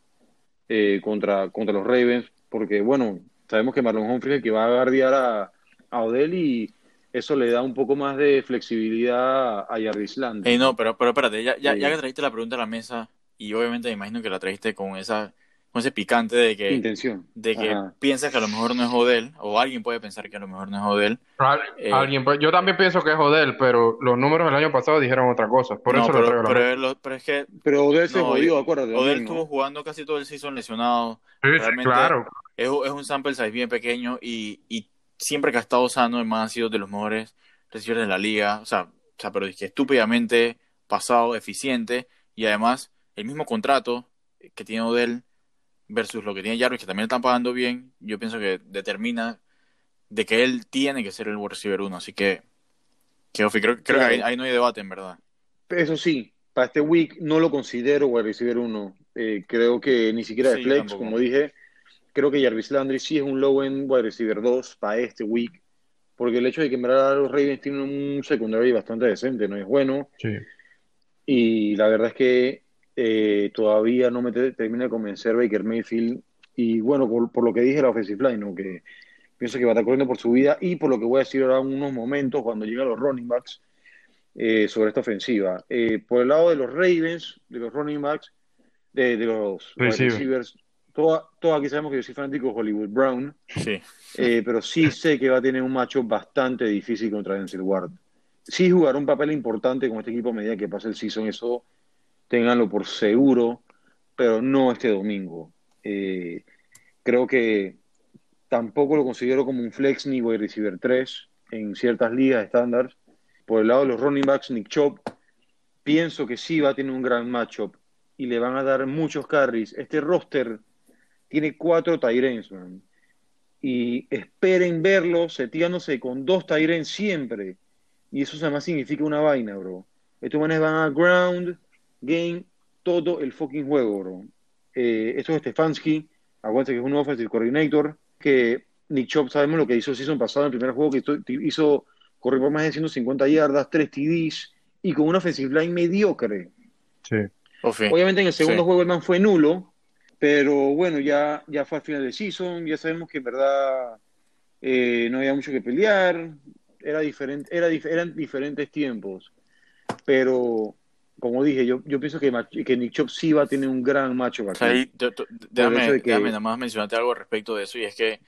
eh, contra, contra los Ravens, porque bueno, sabemos que Marlon Humphrey es el que va a guardiar a, a Odell y eso le da un poco más de flexibilidad a Jarvis Landry. Ey, no, pero, pero espérate, ya, ya, Sí. ya que trajiste la pregunta a la mesa, y obviamente me imagino que la trajiste con esa con ese picante de que, Intención. de que Ajá. piensas que a lo mejor no es Odell, o alguien puede pensar que a lo mejor no es Odell. Al- Eh, alguien, pues, yo también pienso que es Odell, pero los números del año pasado dijeron otra cosa. Por no, eso pero, lo traigo a la pero, lo- pero es que Pero Odell se no, jodió, acuérdate. Odell estuvo jugando casi todo el season lesionado. Sí, realmente- claro. Es, es un sample size bien pequeño y, y siempre que ha estado sano, man ha sido de los mejores receivers de la liga. O sea, o sea, pero es que estúpidamente pasado, eficiente y además el mismo contrato que tiene Odell versus lo que tiene Jarvis, que también le están pagando bien, yo pienso que determina de que él tiene que ser el wide receiver uno. Así que, que Ofi, creo, creo Claro. que ahí, ahí no hay debate, en verdad. Eso sí, para este week no lo considero wide receiver uno. Eh, creo que ni siquiera de Sí, flex, como dije. Creo que Jarvis Landry sí es un low end wide receiver 2 para este week. Porque el hecho de que en verdad los Ravens tienen un secundario bastante decente, no es bueno. Sí. Y la verdad es que eh, todavía no me te- termina de convencer Baker Mayfield. Y bueno, por, por lo que dije la offensive line, ¿no? que pienso que va a estar corriendo por su vida. Y por lo que voy a decir ahora en unos momentos cuando lleguen los running backs eh, sobre esta ofensiva. Eh, por el lado de los Ravens, de los running backs, de, de los wide Receiver. receivers, todos aquí sabemos que yo soy fanático de Hollywood Brown. Sí. Eh, pero sí sé que va a tener un macho bastante difícil contra Denzel Ward. Sí jugará un papel importante con este equipo a medida que pase el season, eso ténganlo por seguro, pero no este domingo. Eh, creo que tampoco lo considero como un flex ni wide receiver 3 en ciertas ligas estándar. Por el lado de los running backs, Nick Chop, pienso que sí va a tener un gran matchup y le van a dar muchos carries. Este roster tiene cuatro Tyrants, man y esperen verlo seteándose con dos Tyrants siempre. Y eso además significa una vaina, bro. Estos manes van a ground, game, todo el fucking juego, bro. Eh, esto es Stefanski, aguante que es un offensive coordinator, que Nick Chop sabemos lo que hizo el season pasado en el primer juego, que hizo, correr por más de 150 yardas, 3 TDs, y con una offensive line mediocre. Sí. Obviamente en el segundo Sí. juego el man fue nulo, pero bueno, ya, ya fue al final del season, ya sabemos que en verdad eh, no había mucho que pelear, era diferente, era, dif- eran diferentes tiempos, pero como dije, yo, yo pienso que, que Nick Chop sí va a tener un gran macho ahí, déjame, de que- déjame nada más mencionarte algo respecto de eso, y es que,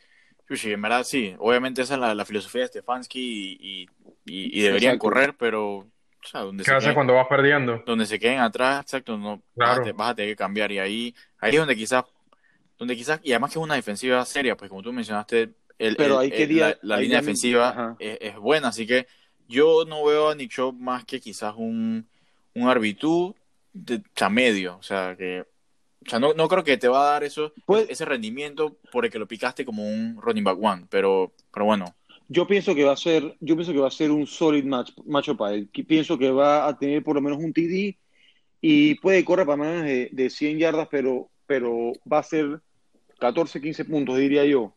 en verdad sí, obviamente esa es la, la filosofía de Stefanski y, y, y- y deberían Exacto. correr, pero, o sea, donde ¿Qué se, haces queden, cuando vas perdiendo? donde se queden atrás, exacto, no, vas, Claro. a, vas a tener que cambiar, y ahí, ahí es donde quizás, donde quizás, y además que es una defensiva seria, pues como tú mencionaste, el, Pero el- ahí el- quería- la, línea defensiva es, es buena, así que yo no veo a Nick Chubb más que quizás un, un RB2 de, o sea, medio, o sea, que o sea, no, no creo que te va a dar eso, Pues- ese rendimiento por el que lo picaste como un running back one, pero, pero bueno, Yo pienso que va a ser, yo pienso que va a ser un solid match, macho para él. Que Pienso que va a tener por lo menos un TD y puede correr para menos de, de 100 yardas, pero, pero va a ser 14, 15 puntos, diría yo.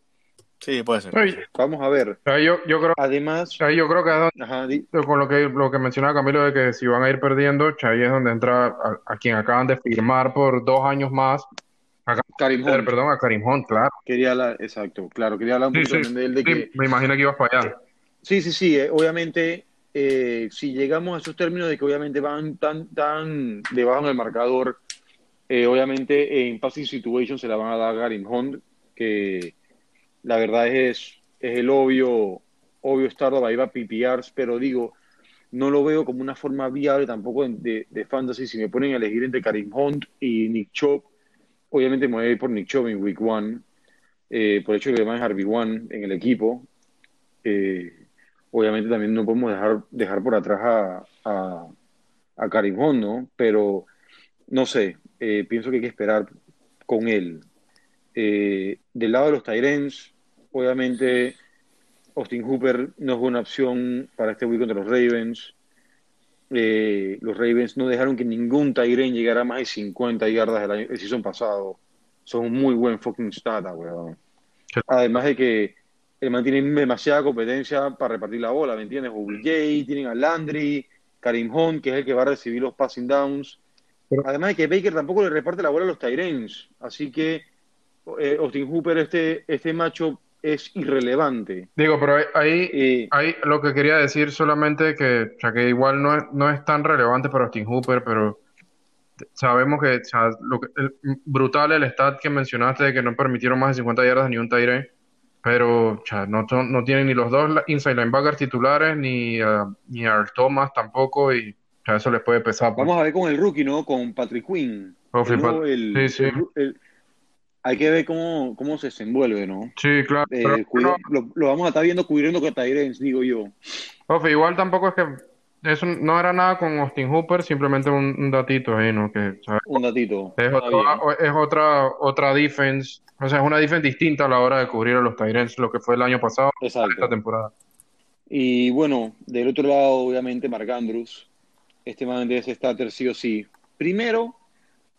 sí, puede ser. Vamos a ver. yo, yo creo, Además, ahí yo creo que ajá, di- con lo que, lo que mencionaba Camilo de que si van a ir perdiendo, ahí es donde entra a, a quien acaban de firmar por dos años más, Karim eh, Hunt. perdón, a Karim Hunt, claro. Quería hablar, exacto, claro, quería hablar un Sí, poquito sí, de él, de sí, que me imagino que ibas para allá. Sí, sí, sí. eh, obviamente, eh, si llegamos a esos términos de que obviamente van tan, tan debajo en el marcador, eh, obviamente en passing situation se la van a dar a Karim Hunt, que la verdad es, es el obvio, obvio startup, ahí va PPRs, pero digo, no lo veo como una forma viable tampoco de, de, de fantasy. Si me ponen a elegir entre Karim Hunt y Nick Chop, obviamente me voy a ir por Nick Chop en week one, eh, por el hecho de que además es RB1 en el equipo. Eh, obviamente también no podemos dejar, dejar por atrás a, a, a Karim Hunt, ¿no? Pero no sé, eh, pienso que hay que esperar con él. Del lado de los Tyrens, obviamente Austin Hooper no es buena opción para este week contra los Ravens. Eh, los Ravens no dejaron que ningún Tyren llegara a más de 50 yardas el, año, el season pasado. Son un muy buen fucking stat, weón. Además de que el man tiene demasiada competencia para repartir la bola, ¿me entiendes? OBJ, tienen a Landry, Karim Hunt, que es el que va a recibir los passing downs. Pero- Además de que Baker tampoco le reparte la bola a los Tyrens. Así que eh, Austin Hooper, este, este macho es irrelevante. Digo, pero ahí, ahí, Eh, ahí lo que quería decir solamente que, o sea, que igual no es, no es tan relevante para Austin Hooper, pero sabemos que, o sea, lo que el- brutal el stat que mencionaste de que no permitieron más de 50 yardas ni un Tyre, pero o sea, no, son- no tienen ni los dos la- inside linebackers titulares, ni, a ni a Thomas tampoco, y o sea, eso les puede pesar. pues. Vamos a ver con el rookie, ¿no? Con Patrick Quinn. Oh, El nuevo, flipa- el- sí, sí. el- el- hay que ver cómo, cómo se desenvuelve, ¿no? Sí, claro. Eh, pero cuida- bueno, lo, lo vamos a estar viendo cubriendo con Tyrens, digo yo. Ofe, igual tampoco es que eso no era nada con Austin Hooper, simplemente un, un datito ahí, ¿no? Que, Un datito. es, otra, es otra, otra defense, o sea, es una defense distinta a la hora de cubrir a los Tyrants, lo que fue el año pasado, esta Exacto. temporada. Y bueno, del otro lado, obviamente, Marc Andrews. Este man debe ser starter sí o sí. Primero,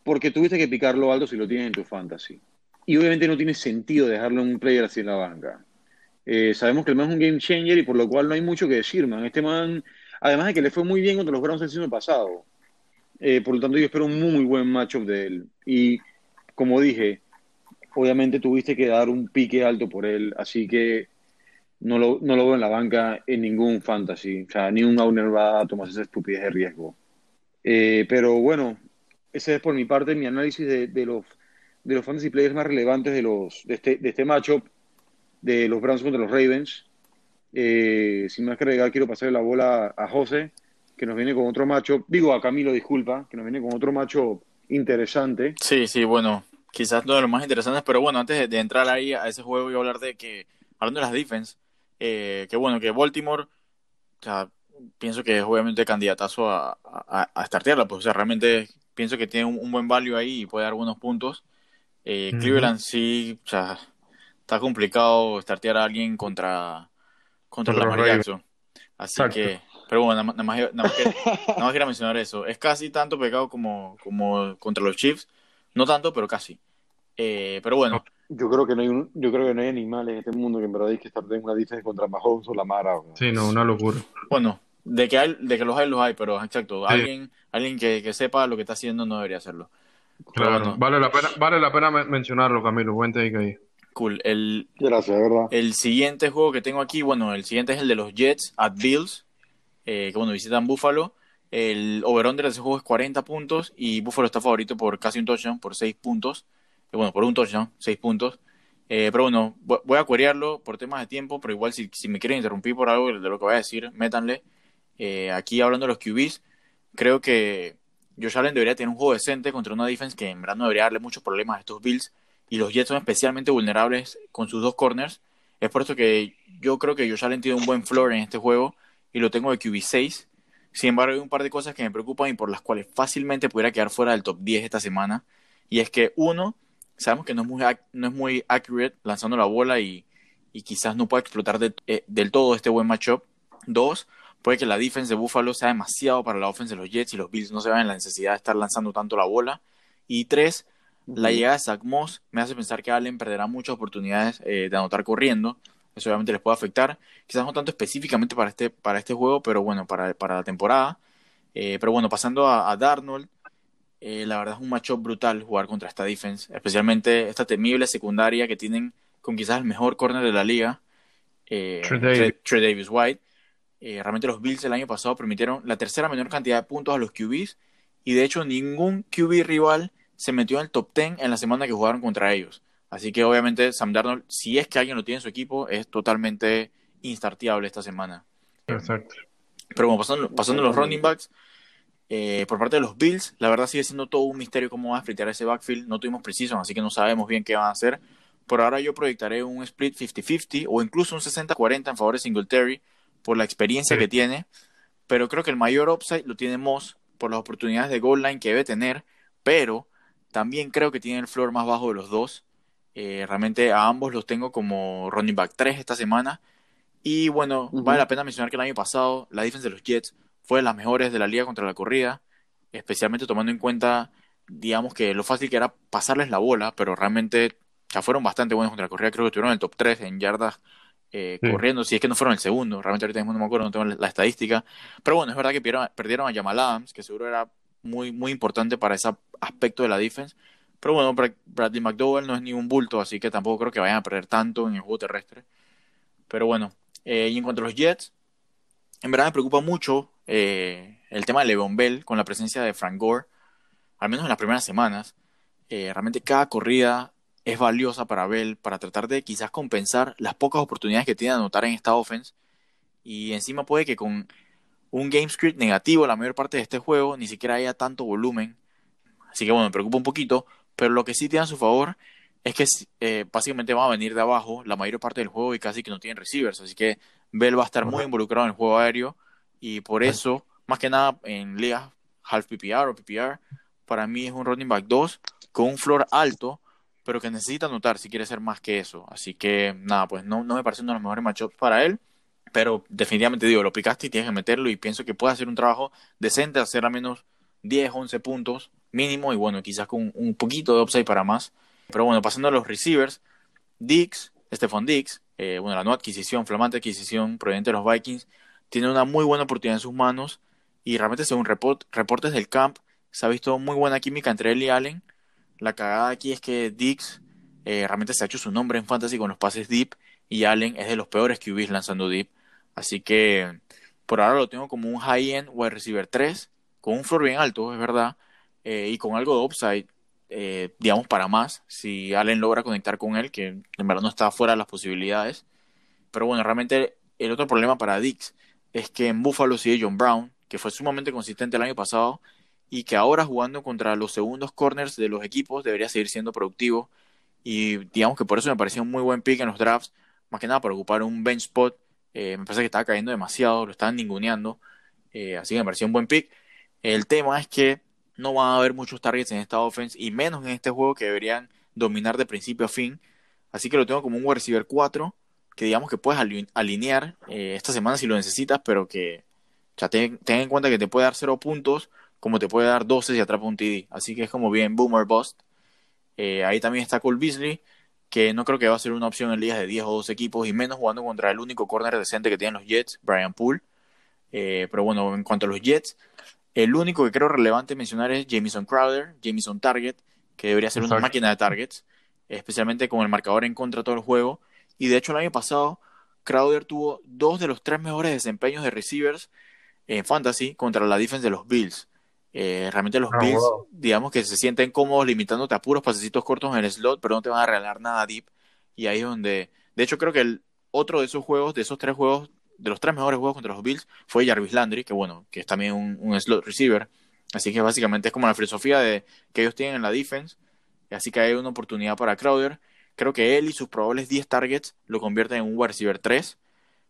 porque tuviste que picarlo alto si lo tienes en tu fantasy. Y obviamente no tiene sentido dejarlo en un player así en la banca. Eh, sabemos que el man es un game changer y por lo cual no hay mucho que decir, man. Este man, además de que le fue muy bien contra los Browns el season pasado. Eh, por lo tanto, yo espero un muy buen matchup de él. Y como dije, obviamente tuviste que dar un pique alto por él, así que no lo, no lo veo en la banca en ningún fantasy. O sea, ni un owner va a tomar esa estupidez de riesgo. Eh, pero bueno, ese es por mi parte mi análisis de, de los, de los fantasy players más relevantes de, los, de, este, de este matchup de los Browns contra los Ravens. Eh, sin más que agregar, quiero pasarle la bola a José, que nos viene con otro matchup. Digo a Camilo, disculpa, que nos viene con otro matchup interesante. Sí, sí, bueno, quizás no de los más interesantes, pero bueno, antes de, entrar ahí a ese juego, voy a hablar de que, hablando de las defense, eh, que bueno, que Baltimore, o sea, pienso que es obviamente candidatazo a, a, a pues, o sea, realmente pienso que tiene un, un buen value ahí y puede dar buenos puntos. Eh. Cleveland sí, o sea, está complicado startear a alguien contra, contra Lamar. Jackson. Así Exacto. que, pero bueno, nada, más- nada más, nada más que- nada más quería mencionar eso. Es casi tanto pecado como, como contra los Chiefs. No tanto, pero casi. Eh, pero bueno, Yo creo que no hay un, yo creo que no hay animales en este mundo que en verdad hay que estar en una defensa contra Mahomes o Lamara. o- Sí, no, una locura. bueno, de que hay, de que los hay, los hay, pero exacto, Sí. alguien, alguien que, que sepa lo que está haciendo no debería hacerlo. Pero Claro, bueno, vale la pena, vale la pena men- mencionarlo, Camilo, buen take ahí. cool. El, Gracias, de verdad. el siguiente juego que tengo aquí, bueno, el siguiente es el de los Jets at Bills, eh, que bueno, visitan Buffalo. El over-under de ese juego es 40 puntos y Buffalo está favorito por casi un touchdown, por 6 puntos. Eh, bueno, por un touchdown, 6 puntos. Eh, pero bueno, vo- voy a cuerearlo por temas de tiempo, pero igual si, si me quieren interrumpir por algo de lo que voy a decir, métanle. Eh, aquí hablando de los QBs, creo que Josh Allen debería tener un juego decente contra una defense que en verdad no debería darle muchos problemas a estos Bills. Y los Jets son especialmente vulnerables con sus dos corners. Es por esto que yo creo que Josh Allen tiene un buen floor en este juego y lo tengo de QB6. Sin embargo, hay un par de cosas que me preocupan y por las cuales fácilmente pudiera quedar fuera del top 10 esta semana. Y es que, uno, sabemos que no es muy, no es muy accurate lanzando la bola y, y quizás no pueda explotar de- eh, del todo este buen matchup. Dos, puede que la defense de Buffalo sea demasiado para la offense de los Jets y los Bills no se vean en la necesidad de estar lanzando tanto la bola. Y tres, la llegada de Zach Moss me hace pensar que Allen perderá muchas oportunidades eh, de anotar corriendo. Eso obviamente les puede afectar. Quizás no tanto específicamente para este, para este juego, pero bueno, para, para la temporada. Eh, pero bueno, pasando a, a Darnold, eh, la verdad es un matchup brutal jugar contra esta defense, especialmente esta temible secundaria que tienen con quizás el mejor corner de la liga, eh, Davis White. Eh, realmente los Bills el año pasado permitieron la tercera menor cantidad de puntos a los QBs y de hecho ningún QB rival se metió en el top 10 en la semana que jugaron contra ellos. Así que obviamente Sam Darnold, si es que alguien lo tiene en su equipo, es totalmente instarteable esta semana. Exacto. Pero bueno, pasando, pasando los running backs, eh, por parte de los Bills, la verdad sigue siendo todo un misterio cómo van a splitear ese backfield. No tuvimos precision, así que no sabemos bien qué van a hacer. Por ahora yo proyectaré un split 50-50 o incluso un 60-40 en favor de Singletary por la experiencia Sí. que tiene. Pero creo que el mayor upside lo tiene Moss por las oportunidades de goal line que debe tener. Pero también creo que tiene el floor más bajo de los dos. Eh, realmente a ambos los tengo como running back 3 esta semana. Y bueno, vale la pena mencionar que el año pasado la defensa de los Jets fue de las mejores de la liga contra la corrida, especialmente tomando en cuenta, digamos que lo fácil que era pasarles la bola, pero realmente ya fueron bastante buenos contra la corrida. Creo que estuvieron en el top 3 en yardas eh, Sí. corriendo, si es que no fueron el segundo. Realmente ahorita mismo no me acuerdo, no tengo la, la estadística. Pero bueno, es verdad que perdieron, perdieron a Jamal Adams, que seguro era muy, muy importante para ese aspecto de la defense. Pero bueno, Brad- Bradley McDowell no es ningún bulto, así que tampoco creo que vayan a perder tanto en el juego terrestre. Pero bueno, eh, y en cuanto a los Jets, en verdad me preocupa mucho eh, el tema de Le'Veon Bell con la presencia de Frank Gore. al menos en las primeras semanas, eh, realmente cada corrida es valiosa para Bell para tratar de quizás compensar las pocas oportunidades que tiene de anotar en esta offense. Y encima puede que con un game script negativo la mayor parte de este juego ni siquiera haya tanto volumen. Así que bueno, me preocupa un poquito. Pero lo que sí tiene a su favor es que eh, básicamente va a venir de abajo la mayor parte del juego y casi que no tiene receivers. Así que Bell va a estar muy involucrado en el juego aéreo. Y por eso, más que nada en ligas half PPR o PPR, para mí es un running back 2 con un floor alto pero que necesita anotar si quiere ser más que eso. Así que nada, pues no, no me parece uno de los mejores matchups para él, pero definitivamente digo, lo picaste y tienes que meterlo y pienso que puede hacer un trabajo decente, hacer al menos 10, 11 puntos mínimo y bueno, quizás con un poquito de upside para más. Pero bueno, pasando a los receivers, Dix, Stephon Dix, eh, bueno, la nueva adquisición, flamante adquisición proveniente de los Vikings, tiene una muy buena oportunidad en sus manos y realmente según reportes del camp, se ha visto muy buena química entre él y Allen la cagada aquí es que Dix eh, realmente se ha hecho su nombre en fantasy con los pases deep y Allen es de los peores QBs lanzando deep. Así que por ahora lo tengo como un high-end wide receiver 3, con un floor bien alto, es verdad, eh, y con algo de upside, eh, digamos, para más, si Allen logra conectar con él, que en verdad no está fuera de las posibilidades. Pero bueno, realmente el otro problema para Dix es que en Buffalo sigue John Brown, que fue sumamente consistente el año pasado, y que ahora jugando contra los segundos corners de los equipos debería seguir siendo productivo. Y digamos que por eso me pareció un muy buen pick en los drafts, más que nada para ocupar un bench spot. Eh, me parece que estaba cayendo demasiado, lo estaban ninguneando. Eh, así que me pareció un buen pick. El tema es que no van a haber muchos targets en esta offense y menos en este juego que deberían dominar de principio a fin. Así que lo tengo como un wide receiver 4 que digamos que puedes alinear eh, esta semana si lo necesitas, pero que ya ten, ten, en cuenta que te puede dar 0 puntos como te puede dar 12 si atrapa un TD. Así que es como bien boomer bust. Eh, ahí también está Cole Beasley, que no creo que va a ser una opción en ligas de 10 o 12 equipos y menos jugando contra el único corner decente que tienen los Jets, Brian Poole. Eh, pero bueno, en cuanto a los Jets, el único que creo relevante mencionar es Jamison Crowder, Jamison Target, que debería ser una máquina de targets, especialmente con el marcador en contra todo el juego. Y de hecho el año pasado, Crowder tuvo dos de los tres mejores desempeños de receivers en fantasy contra la defense de los Bills. Eh, realmente los ah, Bills, digamos que se sienten cómodos limitándote a puros pasecitos cortos en el slot, pero no te van a regalar nada deep. Y ahí es donde, de hecho, creo que el otro de esos juegos, de esos tres juegos, de los tres mejores juegos contra los Bills, fue Jarvis Landry, que bueno, que es también un, slot receiver. Así que básicamente es como la filosofía de, que ellos tienen en la defense. Así que hay una oportunidad para Crowder. Creo que él y sus probables 10 targets lo convierten en un wide receiver 3,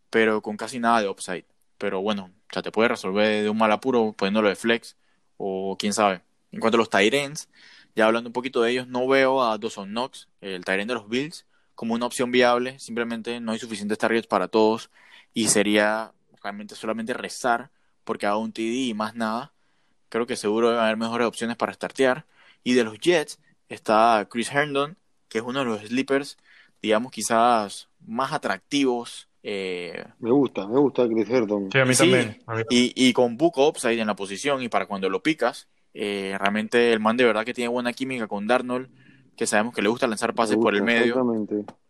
pero con casi nada de upside. Pero bueno, ya te puede resolver de un mal apuro poniéndolo de flex o quién sabe. En cuanto a los Tyrants, ya hablando un poquito de ellos, no veo a Dawson Knox, el Tyrant de los Bills, como una opción viable. Simplemente no hay suficientes targets para todos y sería realmente solamente rezar porque haga un TD y más nada. Creo que seguro debe haber mejores opciones para startear. Y de los Jets está Chris Herndon, que es uno de los sleepers, digamos, quizás más atractivos eh, me gusta, me gusta Chris Herndon. Sí, a mí, también, Y, y, con Book Upside en la posición y para cuando lo picas, eh, realmente el man de verdad que tiene buena química con Darnold, que sabemos que le gusta lanzar pases por el medio.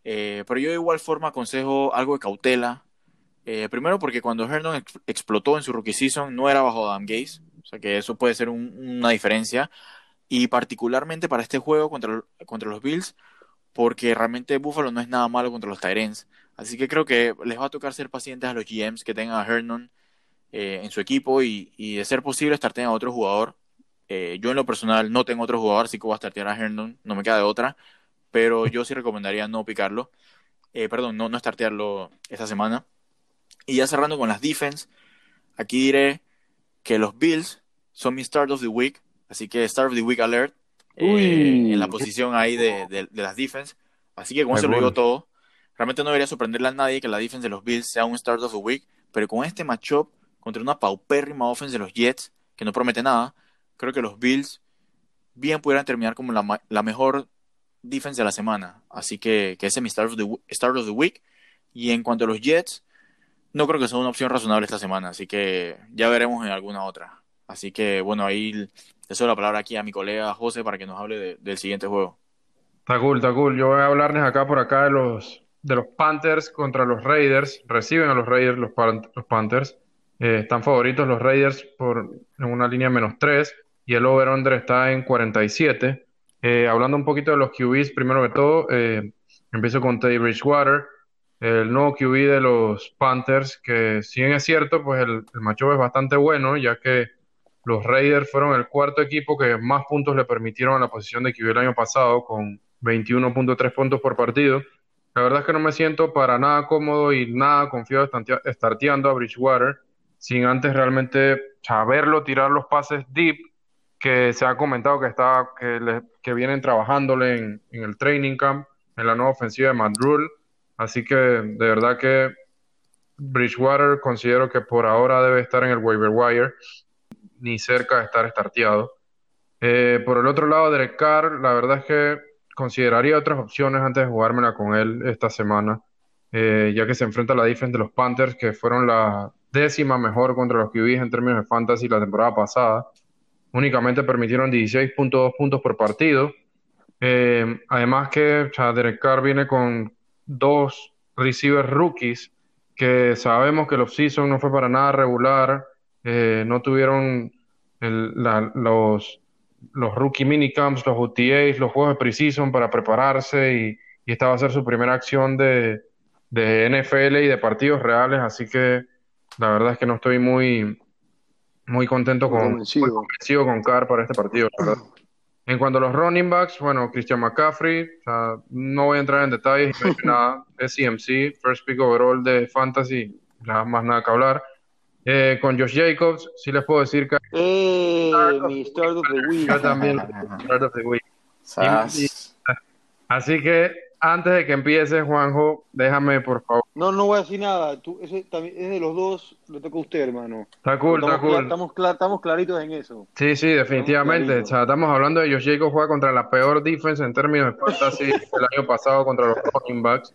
Eh, pero yo de igual forma aconsejo algo de cautela. primero porque cuando Herndon explotó en su rookie season no era bajo Adam Gaze, o sea que eso puede ser una diferencia. Y particularmente para este juego contra, contra los Bills, porque realmente Buffalo no es nada malo contra los Tyrants. Así que creo que les va a tocar ser pacientes a los GMs que tengan a Hernon eh, en su equipo y, de ser posible starten a otro jugador. Eh, yo en lo personal no tengo otro jugador, así que voy a startear a Hernon, no me queda de otra, pero (laughs) yo sí recomendaría no picarlo, eh, perdón, no, no startearlo esta semana. Y ya cerrando con las defense, aquí diré que los Bills son mi start of the week, así que start of the week alert en la posición ahí de, de, las defense. Así que con eso lo digo todo. Realmente no debería sorprenderle a nadie que la defensa de los Bills sea un start of the week, pero con este matchup contra una paupérrima offense de los Jets, que no promete nada, creo que los Bills bien pudieran terminar como la, mejor defensa de la semana. Así que, ese es mi start of, the, start of the week. Y en cuanto a los Jets, no creo que sea una opción razonable esta semana, así que ya veremos en alguna otra. Así que bueno, ahí doy la palabra aquí a mi colega José para que nos hable del siguiente juego. Está cool, está cool. Yo voy a hablarles acá por acá de los de los Panthers contra los Raiders. Reciben a los Raiders los, Panthers. Eh, están favoritos los Raiders por en una línea menos 3. y el over-under está en 47. Eh, hablando un poquito de los QBs, primero que todo, eh, empiezo con Teddy Bridgewater, el nuevo QB de los Panthers, que si bien es cierto, pues el, matchup es bastante bueno, ya que los Raiders fueron el cuarto equipo que más puntos le permitieron a la posición de QB el año pasado, con 21.3 puntos por partido. La verdad es que no me siento para nada cómodo y nada confiado estarteando a Bridgewater sin antes realmente saberlo tirar los pases deep que se ha comentado que está que, le, que vienen trabajándole en, en, el training camp en la nueva ofensiva de Matt Rule. Así que de verdad que Bridgewater considero que por ahora debe estar en el waiver wire ni cerca de estar estarteado. Eh, por el otro lado, Derek Carr, la verdad es que consideraría otras opciones antes de jugármela con él esta semana, eh, ya que se enfrenta a la defensa de los Panthers, que fueron la décima mejor contra los QBs en términos de fantasy la temporada pasada. Únicamente permitieron 16.2 puntos por partido. Eh, además que o Derek Carr viene con dos receivers rookies que sabemos que el offseason no fue para nada regular, eh, no tuvieron los, los rookie minicamps, los OTAs, los juegos de preseason para prepararse y, y, esta va a ser su primera acción de, de NFL y de partidos reales, así que la verdad es que no estoy muy, muy contento con, muy convencido con Carr para este partido. ¿verdad? En cuanto a los running backs, bueno, Christian McCaffrey, o sea, no voy a entrar en detalles, no (laughs) nada, es CMC, first pick overall de Fantasy, nada más nada que hablar. Eh, con Josh Jacobs, sí les puedo decir que. ¡Eh! Mi start of the week. Yo también, start of the week. Y, y, así que antes de que empiece, Juanjo, déjame por favor. No, no voy a decir nada. Tú, ese también es de los dos, le toca a usted, hermano. Está cool, estamos está cool. estamos, clar, estamos, claritos en eso. Sí, sí, definitivamente. Estamos, o sea, estamos hablando de Josh Jacobs juega contra la peor defense en términos de fantasy (laughs) el año pasado contra los running backs,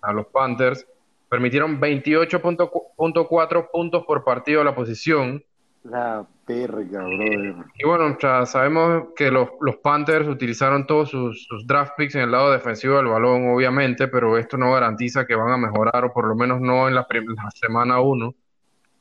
a los Panthers. Permitieron 28.4 puntos por partido a la posición. La perga, brother. Y bueno, sabemos que los, los, Panthers utilizaron todos sus, sus, draft picks en el lado defensivo del balón, obviamente, pero esto no garantiza que van a mejorar, o por lo menos no en la, la semana 1.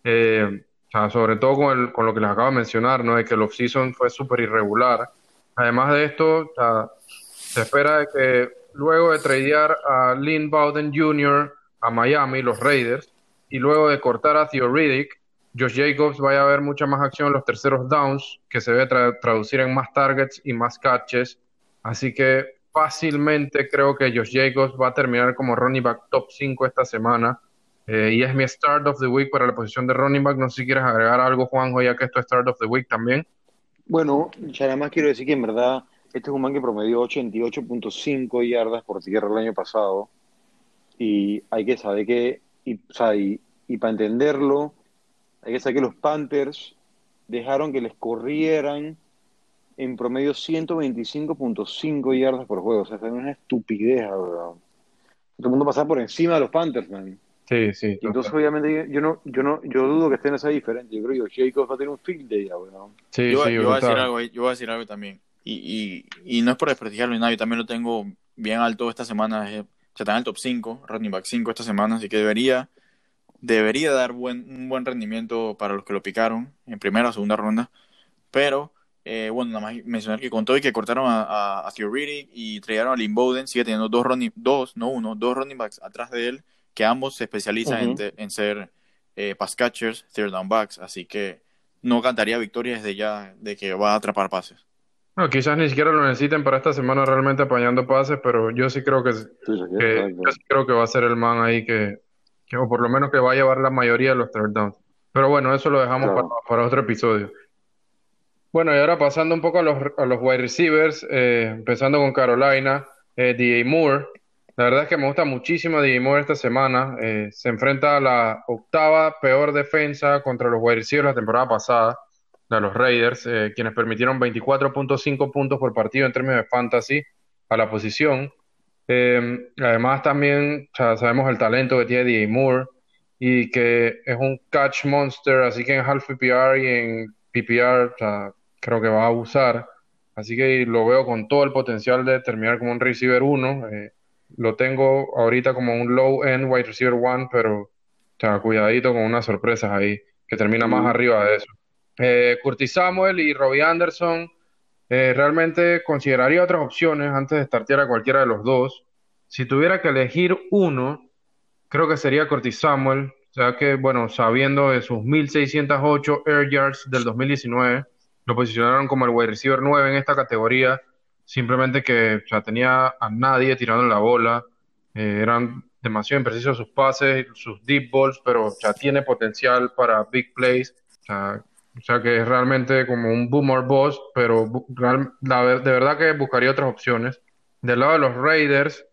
Eh, o sea, sobre todo con, el, con, lo que les acabo de mencionar, ¿no? De que el offseason fue súper irregular. Además de esto, o sea, se espera de que luego de tradear a Lynn Bowden Jr., a Miami, los Raiders, y luego de cortar a Theo Riddick, Josh Jacobs vaya a ver mucha más acción en los terceros downs, que se tra traducir en más targets y más catches. Así que fácilmente creo que Josh Jacobs va a terminar como running back top 5 esta semana. Eh, y es mi start of the week para la posición de running back. No sé si quieres agregar algo, Juanjo, ya que esto es start of the week también. Bueno, ya nada más quiero decir que en verdad este es un man que promedió 88.5 yardas por tierra el año pasado y hay que saber que, y, o sea, y, y para entenderlo, hay que saber que los Panthers dejaron que les corrieran en promedio 125.5 yardas por juego. O sea, es una estupidez, bro. Todo el mundo pasa por encima de los Panthers, man. Sí, sí. Entonces, obviamente, yo no, yo no, yo dudo que estén esa diferente. Yo creo que Jacobs va a tener un field day ya, weón. Sí, yo, sí, yo voy a decir algo, yo voy a decir algo también. Y, y, y no es por desprestigiarlo ni nada, yo también lo tengo bien alto esta semana. Sea, está en el top 5, running back 5 esta semana, así que debería, debería dar buen, un buen rendimiento para los que lo picaron en primera o segunda ronda. Pero, eh, bueno, nada más mencionar que con todo y que cortaron a, a, a y trajeron a Lynn Bowden, sigue teniendo dos, running, dos, no uno, dos running backs atrás de él, que ambos se especializan uh -huh. en, en, ser eh, pass catchers, third down backs, así que no cantaría victoria desde ya de que va a atrapar pases. No, quizás ni siquiera lo necesiten para esta semana realmente apañando pases, pero yo sí creo que, sí, que yo sí creo que va a ser el man ahí que, que, o por lo menos que va a llevar la mayoría de los third downs. Pero bueno, eso lo dejamos claro. para, para, otro episodio. Bueno, y ahora pasando un poco a los, a los wide receivers, eh, empezando con Carolina, eh, DJ Moore. La verdad es que me gusta muchísimo DJ Moore esta semana. Eh, se enfrenta a la octava peor defensa contra los wide receivers la temporada pasada de los Raiders, eh, quienes permitieron 24.5 puntos por partido en términos de fantasy a la posición. Eh, además, también sabemos el talento que tiene DJ Moore y que es un catch monster, así que en half PPR y en PPR creo que va a usar. Así que lo veo con todo el potencial de terminar como un receiver 1. Eh, lo tengo ahorita como un low end wide receiver 1, pero sea, cuidadito con unas sorpresas ahí, que termina más arriba de eso. Eh, Curtis Samuel y Robbie Anderson, eh, realmente consideraría otras opciones antes de startear a cualquiera de los dos. Si tuviera que elegir uno, creo que sería Curtis Samuel, ya que, bueno, sabiendo de sus 1608 air yards del 2019, lo posicionaron como el wide receiver 9 en esta categoría, simplemente que o tenía a nadie tirando la bola, eh, eran demasiado imprecisos sus pases, sus deep balls, pero ya tiene potencial para big plays, o sea, que es realmente como un boomer boss, pero de verdad que buscaría otras opciones. Del lado de los Raiders,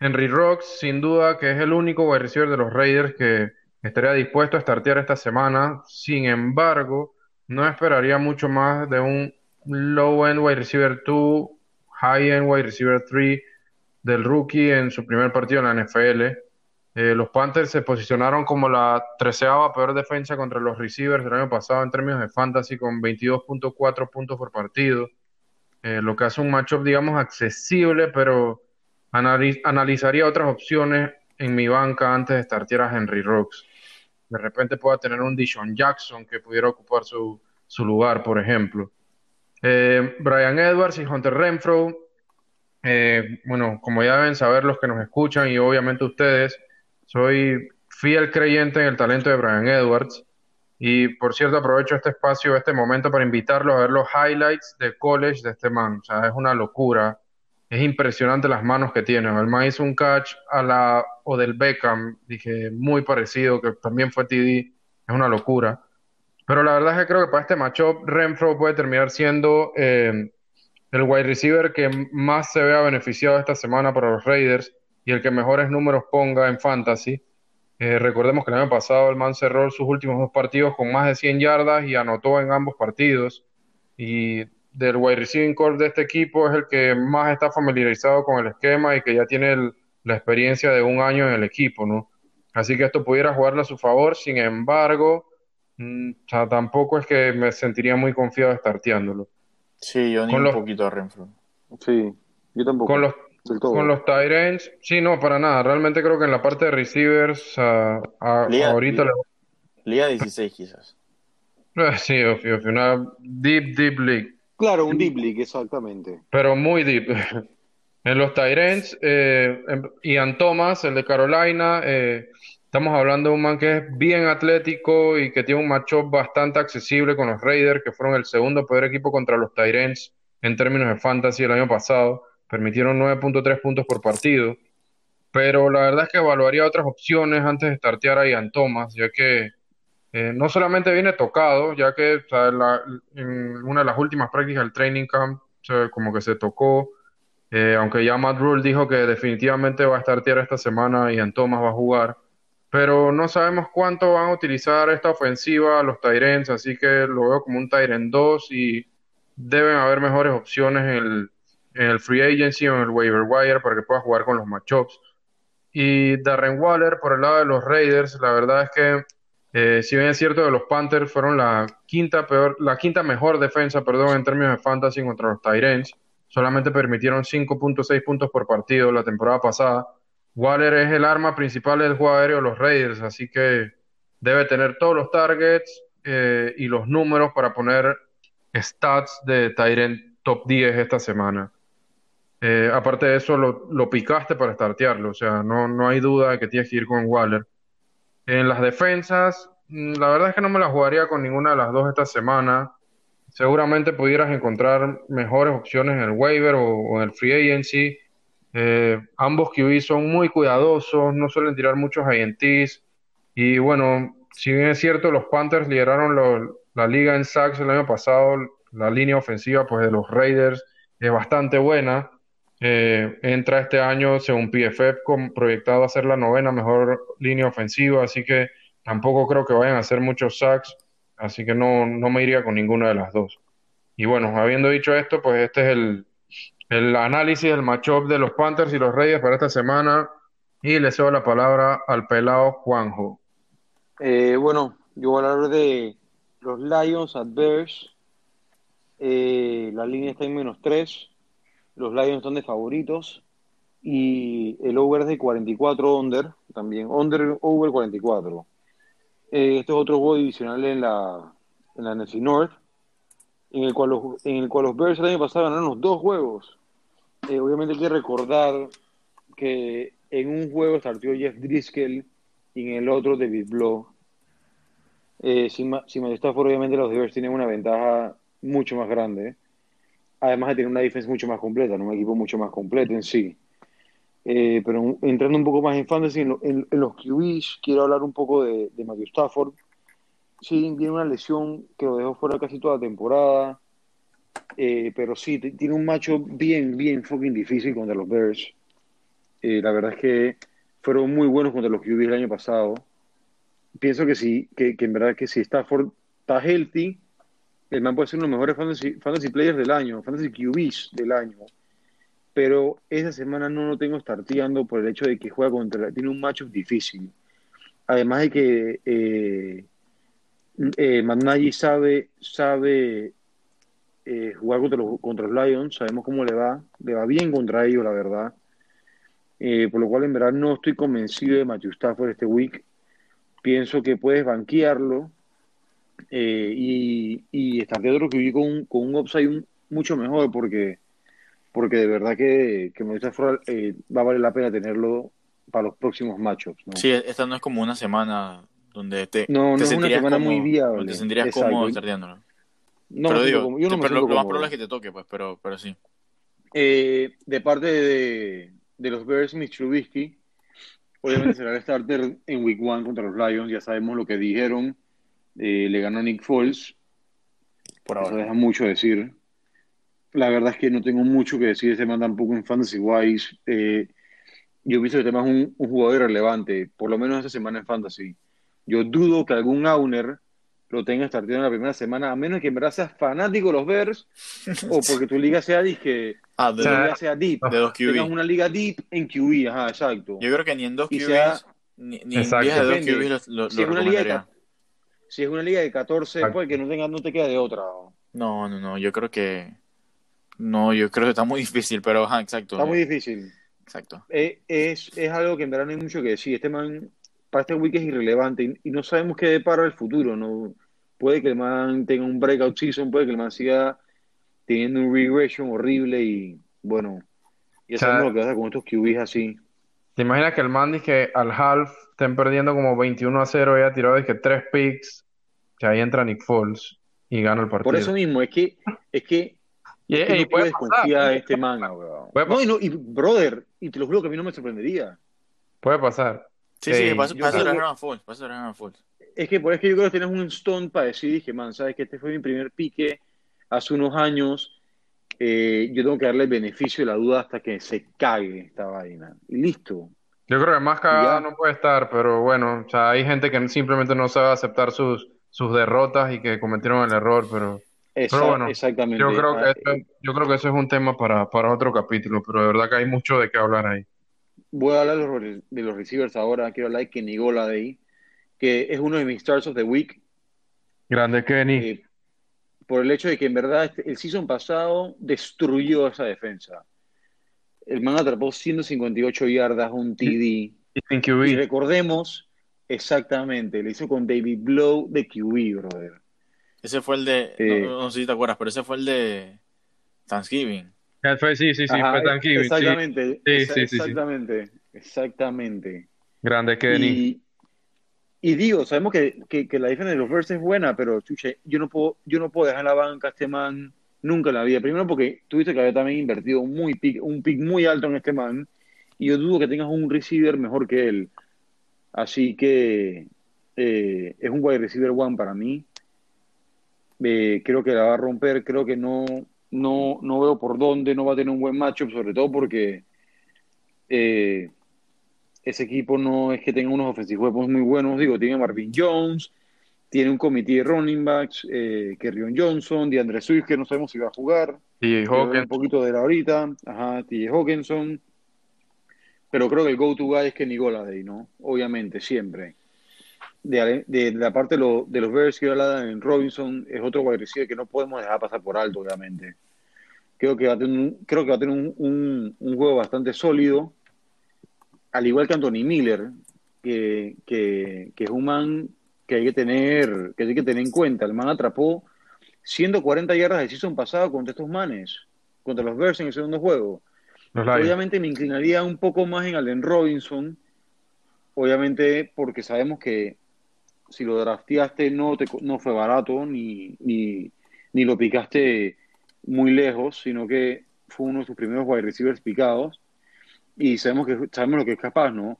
Henry Rocks, sin duda que es el único wide receiver de los Raiders que estaría dispuesto a startear esta semana. Sin embargo, no esperaría mucho más de un low end wide receiver 2, high end wide receiver 3 del rookie en su primer partido en la NFL. Eh, los Panthers se posicionaron como la treceava peor defensa contra los receivers del año pasado en términos de fantasy con 22.4 puntos por partido, eh, lo que hace un matchup, digamos, accesible, pero analizaría otras opciones en mi banca antes de startear a Henry Rocks. De repente pueda tener un Dishon Jackson que pudiera ocupar su, su lugar, por ejemplo. Eh, Brian Edwards y Hunter Renfro, bueno, como ya deben saber los que nos escuchan y obviamente ustedes, soy fiel creyente en el talento de Brian Edwards. Y por cierto, aprovecho este espacio, este momento para invitarlos a ver los highlights de college de este man. O sea, es una locura. Es impresionante las manos que tiene. El man hizo un catch a la o del Beckham, dije, muy parecido, que también fue TD. Es una locura. Pero la verdad es que creo que para este matchup, Renfro puede terminar siendo eh, el wide receiver que más se vea beneficiado esta semana para los Raiders y el que mejores números ponga en fantasy. Eh, recordemos que el año pasado el man cerró sus últimos dos partidos con más de 100 yardas y anotó en ambos partidos. Y del wide receiving core de este equipo es el que más está familiarizado con el esquema y que ya tiene la experiencia de un año en el equipo, ¿no? Así que esto pudiera jugarle a su favor, sin embargo, mm, tampoco es que me sentiría muy confiado starteándolo. Sí, yo ni un poquito a Renfro. Sí, yo tampoco. Con los, con los Tyrants, sí, no, para nada. Realmente creo que en la parte de receivers, ahorita. Liga, 16, quizás. Eh, sí, una deep, deep league. Claro, un deep league, exactamente. Pero muy deep. (laughs) en los Tyrants, eh, Ian Thomas, el de Carolina, eh, estamos hablando de un man que es bien atlético y que tiene un matchup bastante accesible con los Raiders, que fueron el segundo peor equipo contra los Tyrants en términos de fantasy el año pasado permitieron 9.3 puntos por partido, pero la verdad es que evaluaría otras opciones antes de startear a Ian Thomas, ya que eh, no solamente viene tocado, ya que en una de las últimas prácticas del training camp como que se tocó, eh, aunque ya Matt Rule dijo que definitivamente va a startear esta semana y Ian Thomas va a jugar, pero no sabemos cuánto van a utilizar esta ofensiva los Tyrants, así que lo veo como un Tyrant 2 y deben haber mejores opciones en el en el free agency o en el waiver wire para que pueda jugar con los matchups. Y Darren Waller, por el lado de los Raiders, la verdad es que, eh, si bien es cierto que los Panthers fueron la quinta, peor, la quinta mejor defensa perdón, en términos de fantasy contra los Tyrants, solamente permitieron 5.6 puntos por partido la temporada pasada. Waller es el arma principal del juego aéreo de los Raiders, así que debe tener todos los targets eh, y los números para poner stats de Tyrant top 10 esta semana. Eh, aparte de eso, lo, picaste para startearlo, o sea, no, no hay duda de que tienes que ir con Waller. En las defensas, mm, la verdad es que no me la jugaría con ninguna de las dos esta semana. Seguramente pudieras encontrar mejores opciones en el waiver o, en el free agency. Eh, ambos QB son muy cuidadosos, no suelen tirar muchos INTs. Y bueno, si bien es cierto, los Panthers lideraron la liga en sacks el año pasado, la línea ofensiva pues de los Raiders es bastante buena. Eh, entra este año, según PFF, proyectado a ser la novena mejor línea ofensiva, así que tampoco creo que vayan a hacer muchos sacks, así que no, no me iría con ninguna de las dos. Y bueno, habiendo dicho esto, pues este es el, el análisis del matchup de los Panthers y los Reyes para esta semana. Y le cedo la palabra al pelado Juanjo. Eh, bueno, yo voy a hablar de los Lions adverse. Eh, la línea está en menos 3 los Lions están de favoritos y el over de 44 under, también under over 44. Eh, este es otro juego divisional en la, en la NFC North, en el cual los, en el cual los Bears el año pasado ganaron los dos juegos. Eh, obviamente hay que recordar que en un juego startió Jeff Driscoll y en el otro David Blow. Eh, sin, sin Stafford, obviamente los Bears tienen una ventaja mucho más grande. Además de tener una defensa mucho más completa, ¿no? un equipo mucho más completo en sí. Eh, pero entrando un poco más en fantasy, en, lo- en- en los QBs, quiero hablar un poco de, de Matthew Stafford. Sí, tiene una lesión que lo dejó fuera casi toda la temporada. Eh, pero sí, tiene un macho bien, bien fucking difícil contra los Bears. Eh, la verdad es que fueron muy buenos contra los QBs el año pasado. Pienso que sí, que, que en verdad que si Stafford está healthy, el man puede ser uno de los mejores fantasy, fantasy players del año, fantasy QBs del año. Pero esa semana no lo tengo starteando por el hecho de que juega contra, tiene un matchup difícil. Además de que eh, eh, sabe, sabe eh, jugar contra los, contra los Lions, sabemos cómo le va, le va bien contra ellos, la verdad. Eh, por lo cual, en verdad, no estoy convencido de Matthew Stafford este week. Pienso que puedes banquearlo eh, y, y estar de otro que con, un- con un upside un- mucho mejor, porque, porque de verdad que, que Matthew Stafford eh, va a valer la pena tenerlo para los próximos matchups. ¿no? Sí, esta no es como una semana donde te, No, es una semana cómodo, muy viable. donde te sentirías Exacto. cómodo starteándolo. No pero digo, como- yo no te- me pero lo, más probable es que te toque, pues, pero, pero sí. Eh, de parte de, de los Bears, Mitch Trubisky, obviamente será el starter en Week 1 contra los Lions. Ya sabemos lo que dijeron. Eh, le ganó Nick Foles. Por Eso ahora. deja mucho decir. La verdad es que no tengo mucho que decir de este man tampoco en Fantasy Wise. Eh, yo pienso que este man es un, un jugador irrelevante, por lo menos esta semana en Fantasy. Yo dudo que algún owner lo tenga startando en la primera semana, a menos que en verdad seas fanático de los Bears o porque tu liga sea disque, Ah, tu de, sea, liga sea deep. de dos Tengas QB. una liga deep en QB, ajá, exacto. Yo creo que ni en dos sea- ni, ni en de dos. QBs lo, lo, Si lo es una liga. Si es una liga de 14, Exacto. pues que no tenga, no te queda de otra. No, no, no, yo creo que... No, yo creo que está muy (laughs) difícil, pero ajá, exacto. Está muy difícil. Exacto. Eh, es, es algo que en verdad no hay mucho que decir. Este man, para este week es irrelevante y, y no sabemos qué depara el futuro. ¿no? Puede que el man tenga un breakout season, puede que el man siga teniendo un regression horrible y bueno, ya O sea, sabemos lo que pasa con estos QBs así. ¿Te imaginas que el man dice que al half estén perdiendo como 21 a 0 y ha tirado dice que tres picks, que ahí entra Nick Foles y gana el partido? Por eso mismo, es que, es que, Y, es que y no puede puedes pasar, confiar puede en este man, weón. No, y, no, y brother, y te lo juro que a mí no me sorprendería. puede pasar. Sí, Sí, eso eso trajeron a Foles, eso trajeron a Foles. Es que por es que yo creo que tienes un stone para decir, dije, man, sabes que este fue mi primer pique hace unos años. eh, yo tengo que darle el beneficio de la duda hasta que se cague esta vaina. Y listo. Yo creo que más cagada no puede estar, pero bueno, o sea, hay gente que simplemente no sabe aceptar sus, sus derrotas y que cometieron el error, pero bueno, exactamente. yo creo que Ah, eso, yo creo que eso es un tema para, para otro capítulo, pero de verdad que hay mucho de qué hablar ahí. Voy a hablar de los, de los receivers ahora. Quiero hablar de Kenny Golladay, que es uno de mis stars of the week. Grande Kenny. eh, por el hecho de que en verdad este- el season pasado destruyó esa defensa. El man atrapó 158 yardas, un TD. y sin Y recordemos exactamente, lo hizo con David Blow de QB, brother. Ese fue el de, Eh. no, no sé si te acuerdas, pero ese fue el de Thanksgiving. Fue- Sí, sí, sí, Ajá, fue Thanksgiving. Exactamente, Sí, exa- sí, sí, sí. exactamente, exactamente. Grande Kenny. Y, y digo, sabemos que, que, que la defensa de los Bears es buena, pero chuche, yo no puedo, yo no puedo dejar en la banca a este man nunca en la vida. Primero porque tuviste que haber también invertido muy pick- un pick muy alto en este man, y yo dudo que tengas un receiver mejor que él. Así que eh, es un wide receiver one para mí. Eh, creo que la va a romper, creo que no, no, no veo por dónde, no va a tener un buen matchup, sobre todo porque eh, ese equipo no es que tenga unos offensive weapons muy buenos, digo, tiene Marvin Jones, tiene un comité de running backs, eh, Kerryon Johnson, DeAndre Swift, que no sabemos si va a jugar, Y Quiero ver Hawkins. un poquito de la ahorita, ajá, TJ Hawkinson, pero creo que el go-to guy es Kenny Golladay, ¿no? Obviamente, siempre. De, de la parte de, lo- de los Bears que habla en Robinson, es otro wide receiver que no podemos dejar pasar por alto, obviamente. Creo que va a tener un, creo que va a tener un, un- un juego bastante sólido, al igual que Anthony Miller, que, que, que es un man que hay que tener, que hay que tener en cuenta. El man atrapó 140 yardas de season pasado contra estos manes, contra los Bears en el segundo juego. Obviamente me inclinaría un poco más en Allen Robinson, obviamente porque sabemos que si lo drafteaste no, te, no fue barato ni, ni, ni lo picaste muy lejos, sino que fue uno de sus primeros wide receivers picados y sabemos que sabemos lo que es capaz, ¿no?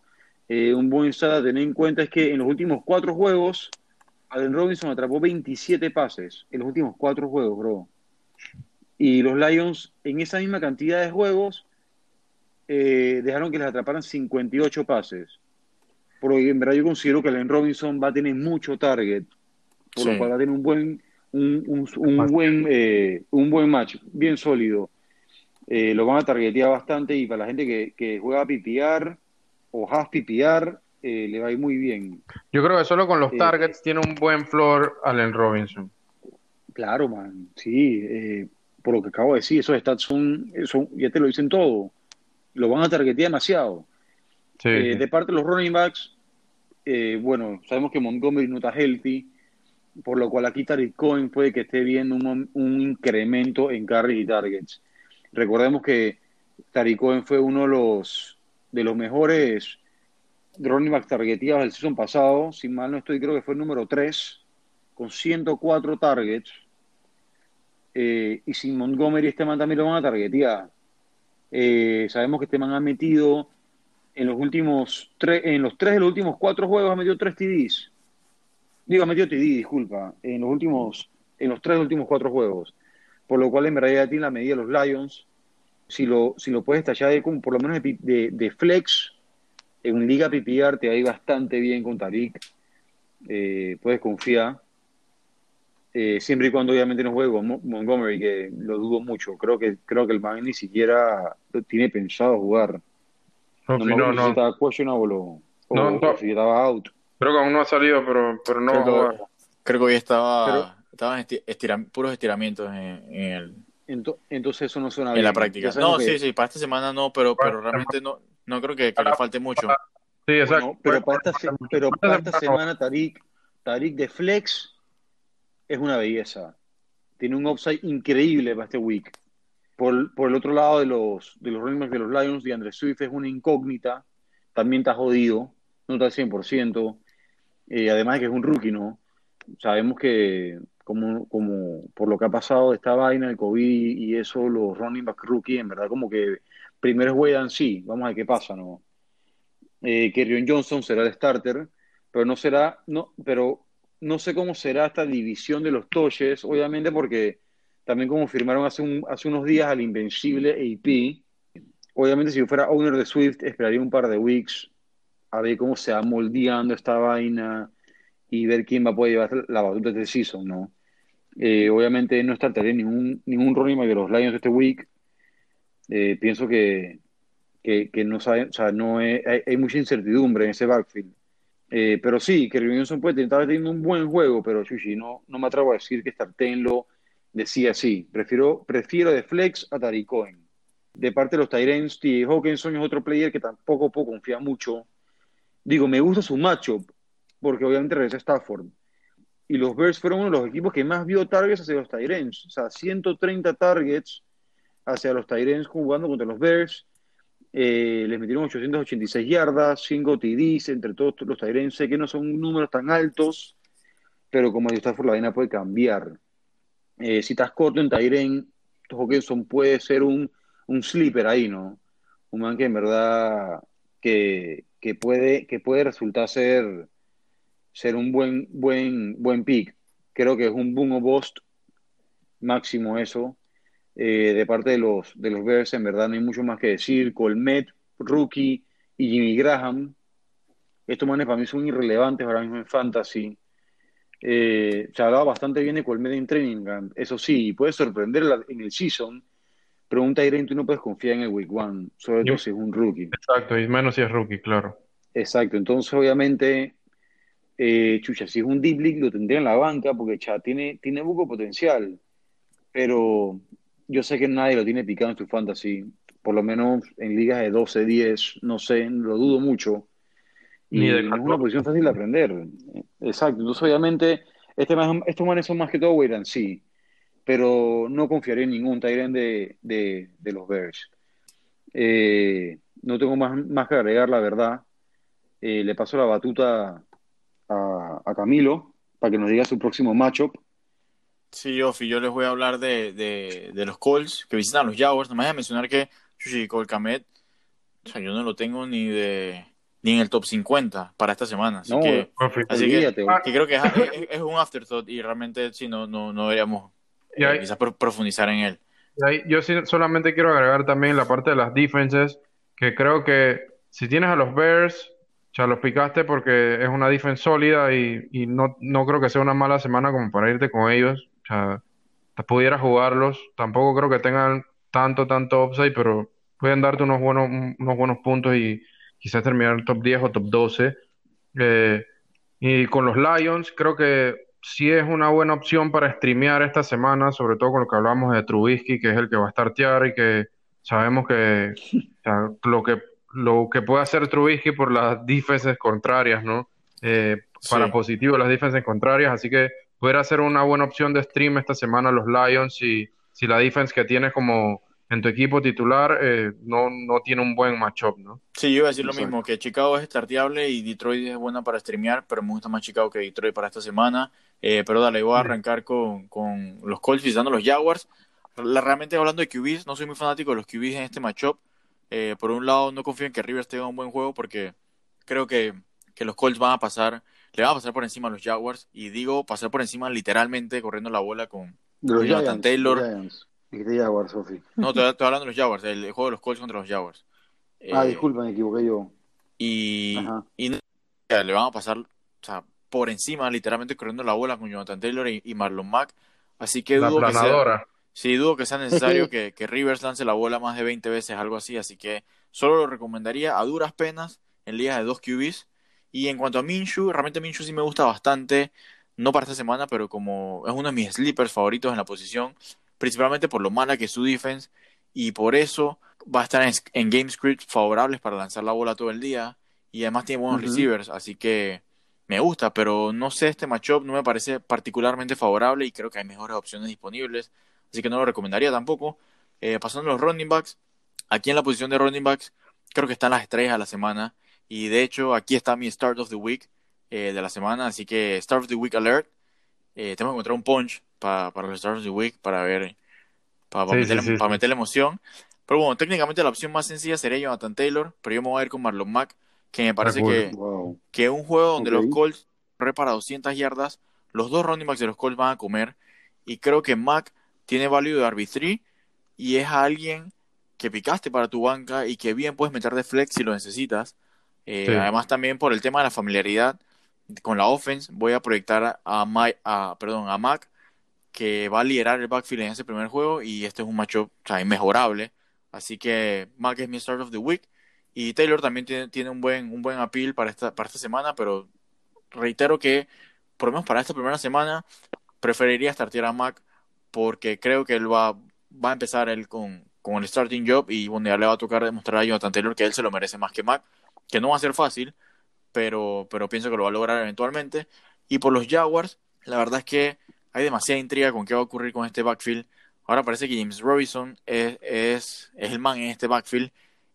Eh, un buen stat a tener en cuenta es que en los últimos cuatro juegos Allen Robinson atrapó 27 pases en los últimos cuatro juegos, bro. Y los Lions en esa misma cantidad de juegos eh, dejaron que les atraparan 58 pases. Porque en verdad yo considero que Allen Robinson va a tener mucho target, por lo cual va a tener un buen un, un, buen, eh, un buen match, bien sólido. Eh, lo van a targetear bastante y para la gente que, que juega a pipiar o has pipiar, eh, le va a ir muy bien. Yo creo que solo con los targets tiene un buen floor Allen Robinson. Claro, man, sí, por lo que acabo de decir, esos stats son, son, ya te lo dicen todo, lo van a targetear demasiado. De parte de los running backs, bueno, sabemos que Montgomery no está healthy, por lo cual aquí Tariq Cohen puede que esté viendo un, incremento en carries y targets. Recordemos que Tariq Cohen fue uno de los, de los mejores running back targeteados del season pasado, si mal no estoy, creo que fue el número 3, con 104 targets. Eh, y sin Montgomery este man también lo van a targetear. Eh, sabemos que este man ha metido en los últimos tres, en los tres de los últimos cuatro juegos ha metido tres TDs Digo, metió TD, disculpa, en los últimos, en los tres últimos cuatro juegos. Por lo cual en realidad tiene la medida de los Lions. Si lo, si lo puedes tallar de, por lo menos de, flex, en Liga PPR te va a ir bastante bien con Tarik. Eh, puedes confiar. Eh, siempre y cuando obviamente no juegue con Montgomery, que lo dudo mucho. Creo que creo que el man ni siquiera tiene pensado jugar. No, no, no, no. Si estaba questionable o, o si estaba out. Creo que aún no ha salido, pero, pero no creo que, creo que hoy estaba, estaban puros estiramientos en, el... entonces eso no suena bien. En la práctica. No, sí, sí, para esta semana no, pero, pero realmente no, no creo que, le falte mucho. Sí, exacto. pero para esta, pero para esta semana Tarik, Tarik de Flex es una belleza. Tiene un upside increíble para este week. Por, por el otro lado de los, de los de los Lions, de Andrés Swift es una incógnita. También está jodido. No está al 100%. Eh, además de que es un rookie, ¿no? Sabemos que como, por lo que ha pasado esta vaina, el COVID y eso, los running back rookie, en verdad como que primero juegan sí, vamos a ver qué pasa, ¿no? Eh, que Johnson será el starter, pero no será, no, pero no sé cómo será esta división de los toches, obviamente porque también como firmaron hace, un, hace unos días al invencible AP, obviamente si fuera owner de Swift esperaría un par de weeks a ver cómo se va moldeando esta vaina y ver quién va a poder llevar la batuta de este season, ¿no? Eh, obviamente no startaría ningún, ningún running back de los Lions este week. Eh, pienso que, que, no saben, o sea, no hay, mucha incertidumbre en ese backfield. Eh, pero sí, que Johnson puede estar teniendo un buen juego, pero Chuchi, no, no me atrevo a decir que startenlo de sí a sí. Prefiero, prefiero de flex a Tariq Cohen. De parte de los Tyrants, T. Hawkinson es otro player que tampoco puedo confiar mucho Digo, me gusta su matchup, porque obviamente regresa Stafford. Y los Bears fueron uno de los equipos que más vio targets hacia los Tyrants. O sea, 130 targets hacia los Tyrants jugando contra los Bears. Eh, les metieron 886 yardas, 5 TDs entre todos los Tyrants. Sé que no son números tan altos, pero como Stafford la vaina puede cambiar. Eh, si estás corto en Tyrant, Hawkinson puede ser un, un sleeper ahí, ¿no? Un man que en verdad que, que puede, que puede resultar ser, ser un buen, buen, buen pick. Creo que es un boom o bust máximo eso. Eh, de parte de los, de los Bears, en verdad no hay mucho más que decir. Colmet, Rookie y Jimmy Graham. Estos manes para mí son irrelevantes ahora mismo en Fantasy. Eh, se hablaba bastante bien de Colmet en Training Camp. Eso sí, puede sorprender en el season, pero un Tyrant tú no puedes confiar en el Week One, sobre todo si es un rookie. Exacto, y menos si es rookie, claro. Exacto, entonces obviamente, eh, chucha, si es un deep league lo tendría en la banca porque ya tiene, tiene poco potencial, pero yo sé que nadie lo tiene picado en su fantasy, por lo menos en ligas de 12, 10, no sé, lo dudo mucho. Y Ni de es una posición fácil de aprender. Exacto. Entonces, obviamente, este estos manes son más que todo wait and see. Pero no confiaría en ningún Tyrant de, de, de los Bears. Eh, no tengo más, más que agregar, la verdad. Eh, le paso la batuta a, a Camilo para que nos diga su próximo matchup. Sí, Ofi, yo les voy a hablar de, de, de los Colts que visitan a los Jaguars. Nomás voy a mencionar que Chuchi Colcamet, o sea, yo no lo tengo ni de ni en el top 50 para esta semana. Así No, que, así que, que creo que es, es- es un afterthought y realmente sí, no, no, no deberíamos eh, ahí- quizás pro- profundizar en él. Y ahí yo sí solamente quiero agregar también la parte de las defenses, que creo que si tienes a los Bears, ya los picaste porque es una defense sólida y, y no, no creo que sea una mala semana como para irte con ellos. O sea, pudieras jugarlos. Tampoco creo que tengan tanto, tanto upside, pero pueden darte unos buenos, unos buenos puntos y quizás terminar top 10 o top 12. Eh, y con los Lions, creo que sí es una buena opción para streamear esta semana, sobre todo con lo que hablamos de Trubisky, que es el que va a startear y que sabemos que o sea, lo que lo que puede hacer Trubisky por las defenses contrarias, ¿no? Eh, para Sí. positivo las defenses contrarias, así que pudiera ser una buena opción de stream esta semana los Lions si, si la defense que tienes como en tu equipo titular eh, no, no tiene un buen matchup, ¿no? Sí, yo iba a decir lo mismo, que Chicago es starteable y Detroit es buena para streamear, pero me gusta más Chicago que Detroit para esta semana. Eh, pero dale, voy a arrancar con, con los Colts visitando los Jaguars. La- realmente hablando de QBs, no soy muy fanático de los QBs en este matchup. Eh, por un lado, no confío en que Rivers tenga un buen juego porque creo que, que los Colts van a pasar, le van a pasar por encima a los Jaguars. Y digo pasar por encima literalmente corriendo la bola con... Los Jonathan Giants. Taylor. Giants. Dijiste Jaguars, Sofi. No, estoy, estoy hablando de los Jaguars, el, juego de los Colts contra los Jaguars. Ah, Eh, disculpa, me equivoqué yo. Y, Ajá. y no- le van a pasar o sea, por encima, literalmente corriendo la bola con Jonathan Taylor y, y Marlon Mack. Así que La dudo que sea, planadora. Sí, dudo que sea (laughs) necesario que, que Rivers lance la bola más de 20 veces, algo así. Así que solo lo recomendaría a duras penas en ligas de dos QBs. Y en cuanto a Minshew, realmente Minshew sí me gusta bastante. No para esta semana, pero como es uno de mis sleepers favoritos en la posición, principalmente por lo mala que es su defense. Y por eso va a estar en, en game scripts favorables para lanzar la bola todo el día. Y además tiene buenos receivers, así que me gusta, pero no sé, este matchup no me parece particularmente favorable y creo que hay mejores opciones disponibles, así que no lo recomendaría tampoco. Eh, pasando a los running backs, aquí en la posición de running backs, creo que están las estrellas de la semana y de hecho aquí está mi Start of the Week eh, de la semana, así que Start of the Week Alert, eh, tengo que encontrar un punch pa- para los Start of the Week para ver, para, Sí, meterle, sí, sí, para sí. meterle emoción. Pero bueno, técnicamente la opción más sencilla sería Jonathan Taylor, pero yo me voy a ir con Marlon Mack, que me parece que, Wow. que un juego donde Ok. los Colts corre para 200 yardas, los dos running backs de los Colts van a comer y creo que Mac tiene value de RB3 y es alguien que picaste para tu banca y que bien puedes meter de flex si lo necesitas. Eh, Sí. Además también por el tema de la familiaridad con la offense voy a proyectar a, Ma- a, perdón, a Mac que va a liderar el backfield en ese primer juego y este es un matchup o sea, inmejorable. Así que Mac es mi start of the week y Taylor también tiene, tiene un buen un buen appeal para esta para esta semana, pero reitero que por lo menos para esta primera semana preferiría startear a Mac porque creo que él va, va a empezar él con, con el starting job y bueno, ya le va a tocar demostrar a Jonathan Taylor que él se lo merece más que Mac, que no va a ser fácil, pero, pero pienso que lo va a lograr eventualmente. Y por los Jaguars, la verdad es que hay demasiada intriga con qué va a ocurrir con este backfield. Ahora parece que James Robinson es, es, es el man en este backfield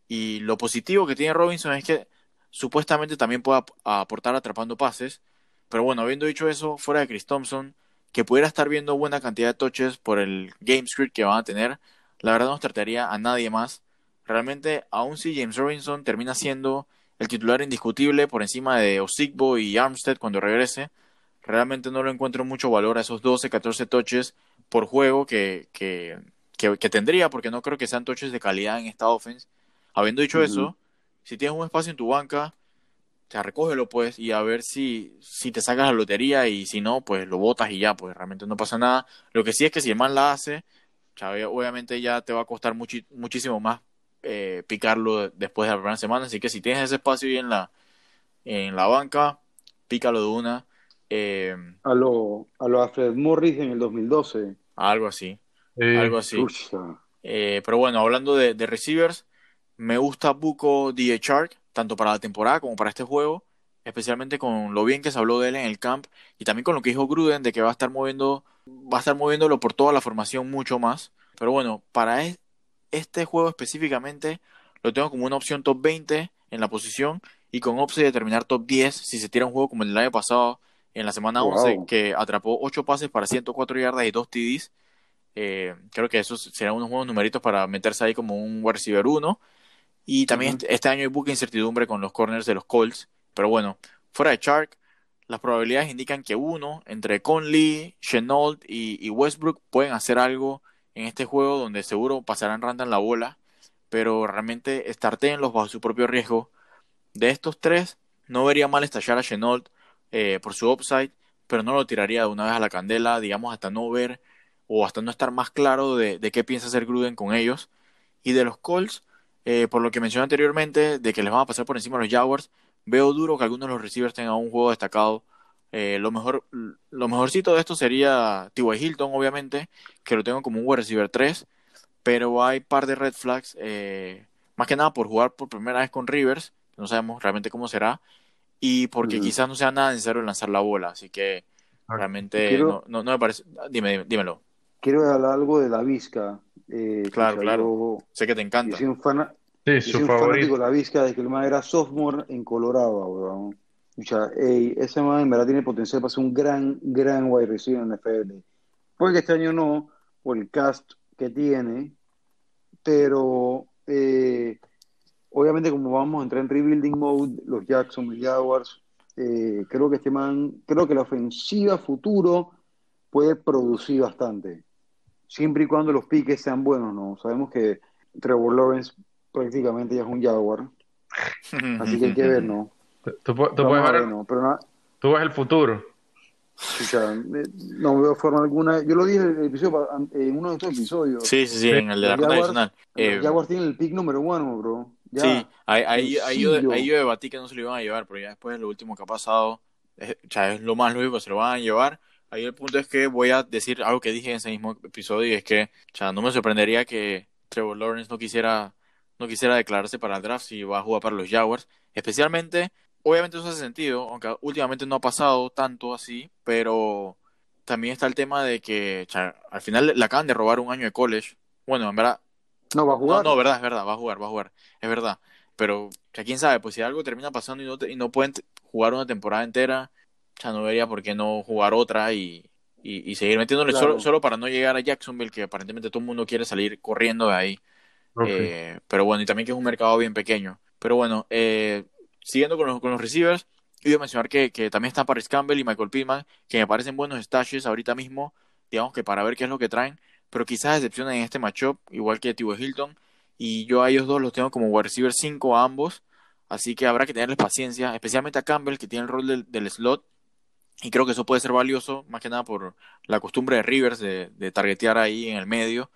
y lo positivo que tiene Robinson es que supuestamente también puede ap- aportar atrapando pases. Pero bueno, habiendo dicho eso, fuera de Chris Thompson, que pudiera estar viendo buena cantidad de touches por el game script que van a tener, la verdad no trataría a nadie más. Realmente, aun si James Robinson termina siendo el titular indiscutible por encima de Osigbo y Armstead cuando regrese, realmente no le encuentro mucho valor a esos 12, 14 touches por juego que, que, que, que tendría, porque no creo que sean touches de calidad en esta offense. Habiendo dicho eso, si tienes un espacio en tu banca, o sea, recógelo pues y a ver si, si te sacas la lotería y si no, pues lo botas y ya, pues realmente no pasa nada. Lo que sí es que si el man la hace, obviamente ya te va a costar muchi- muchísimo más eh, picarlo después de la primera semana. Así que si tienes ese espacio ahí en la, en la banca, pícalo de una. eh, A lo, a lo Alfred Morris en el 2012. algo así, Sí. algo así. Eh, pero bueno, hablando de, de receivers, me gusta Buco DJ Shark, tanto para la temporada como para este juego. especialmente con lo bien que se habló de él en el camp y también con lo que dijo Gruden de que va a estar moviendo, va a estar moviéndolo por toda la formación mucho más. Pero bueno, para este juego específicamente lo tengo como una opción top 20 en la posición y con opción de terminar top 10 si se tira un juego como el del año pasado en la semana 11 que atrapó 8 pases para 104 yardas y 2 TDs. Eh, creo que esos serán unos buenos numeritos para meterse ahí como un receiver 1. Y también este, este año hay buque incertidumbre con los corners de los Colts. Pero bueno, fuera de Shark, las probabilidades indican que uno, entre Conley, Chenault y, y, Westbrook, pueden hacer algo en este juego donde seguro pasarán en la bola, pero realmente los bajo su propio riesgo. De estos tres, no vería mal estallar a Chenault eh, por su upside, pero no lo tiraría de una vez a la candela, digamos, hasta no ver o hasta no estar más claro de, qué piensa hacer Gruden con ellos. Y de los Colts, eh, por lo que mencioné anteriormente, de que les van a pasar por encima los Jaguars, veo duro que algunos de los receivers tengan un juego destacado. Eh, lo mejor, lo mejorcito de esto sería T.Y. Hilton, obviamente, que lo tengo como un wide receiver 3, pero hay par de red flags, más que nada por jugar por primera vez con Rivers, no sabemos realmente cómo será, y porque quizás no sea nada necesario lanzar la bola, así que realmente no, no, me parece. Dime, dímelo. Quiero hablar algo de la Vizca. Eh, claro, claro. sé que te encanta. Yo soy un, fan, sí, su favorito. de la Vizca de que el man era sophomore en Colorado, weón. O sea, ese man en verdad tiene potencial para ser un gran, gran wide receiver en NFL. Puede que este año no, por el cast que tiene, pero eh, obviamente como vamos a entrar en rebuilding mode, los Jackson Jaguars, eh, creo que este man, creo que la ofensiva futuro puede producir bastante, siempre y cuando los piques sean buenos, ¿no? Sabemos que Trevor Lawrence prácticamente ya es un Jaguar, así que hay que ver, ¿no? Tú, puedes ver, ¿no? Pero tú ves el futuro. Eh, no veo forma alguna. Yo lo dije en, el episodio, en uno de estos episodios. Sí, sí, sí, en el de la ronda adicional. Eh, Jaguars tiene el pick número uno, bro sí, ahí, ahí, yo, debatí que no se lo iban a llevar, pero ya después de lo último que ha pasado, es, es lo más lógico, se lo van a llevar. Ahí el punto es que voy a decir algo que dije en ese mismo episodio y es que ya no me sorprendería que Trevor Lawrence no quisiera, no quisiera declararse para el draft si va a jugar para los Jaguars. Especialmente, obviamente eso hace sentido, aunque últimamente no ha pasado tanto así, pero también está el tema de que al final le acaban de robar un año de college. Bueno, en verdad, no, va a jugar. No, no, verdad, es verdad, va a jugar, va a jugar. Es verdad. Pero, ya quién sabe, pues si algo termina pasando y no, y no pueden jugar una temporada entera, ya no vería por qué no jugar otra y, y, seguir metiéndole solo, solo para no llegar a Jacksonville, que aparentemente todo el mundo quiere salir corriendo de ahí. Eh, pero bueno, y también que es un mercado bien pequeño. Pero bueno, eh, siguiendo con los, con los receivers, quiero mencionar que, que también está Paris Campbell y Michael Pittman, que me parecen buenos stashes ahorita mismo, digamos que para ver qué es lo que traen pero quizás decepcionan en este matchup, igual que T.Y. Hilton. Y yo a ellos dos los tengo como wide receiver 5 a ambos. Así que habrá que tenerles paciencia, especialmente a Campbell, que tiene el rol del, slot. Y creo que eso puede ser valioso, más que nada por la costumbre de Rivers de, de targetear ahí en el medio.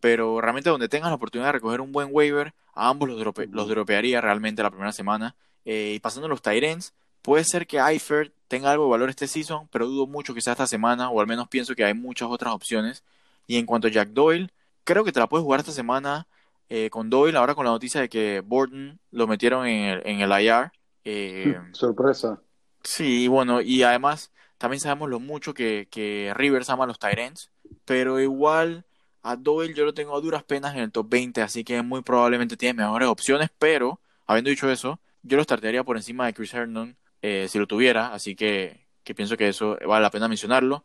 Pero realmente donde tengas la oportunidad de recoger un buen waiver, a ambos los, los dropearía realmente la primera semana. Eh, y pasando los Tyrens, puede ser que Eifert tenga algo de valor este season, pero dudo mucho que sea esta semana, o al menos pienso que hay muchas otras opciones. Y en cuanto a Jack Doyle, creo que te la puedes jugar esta semana eh, con Doyle, ahora con la noticia de que Borden lo metieron en el, en el IR. Eh, (laughs) Sorpresa. Sí, bueno, y además también sabemos lo mucho que, que Rivers ama a los Tyrants, pero igual a Doyle yo lo tengo a duras penas en el top 20, así que muy probablemente tiene mejores opciones, pero habiendo dicho eso, yo lo startaría por encima de Chris Herndon eh, si lo tuviera, así que, que pienso que eso vale la pena mencionarlo.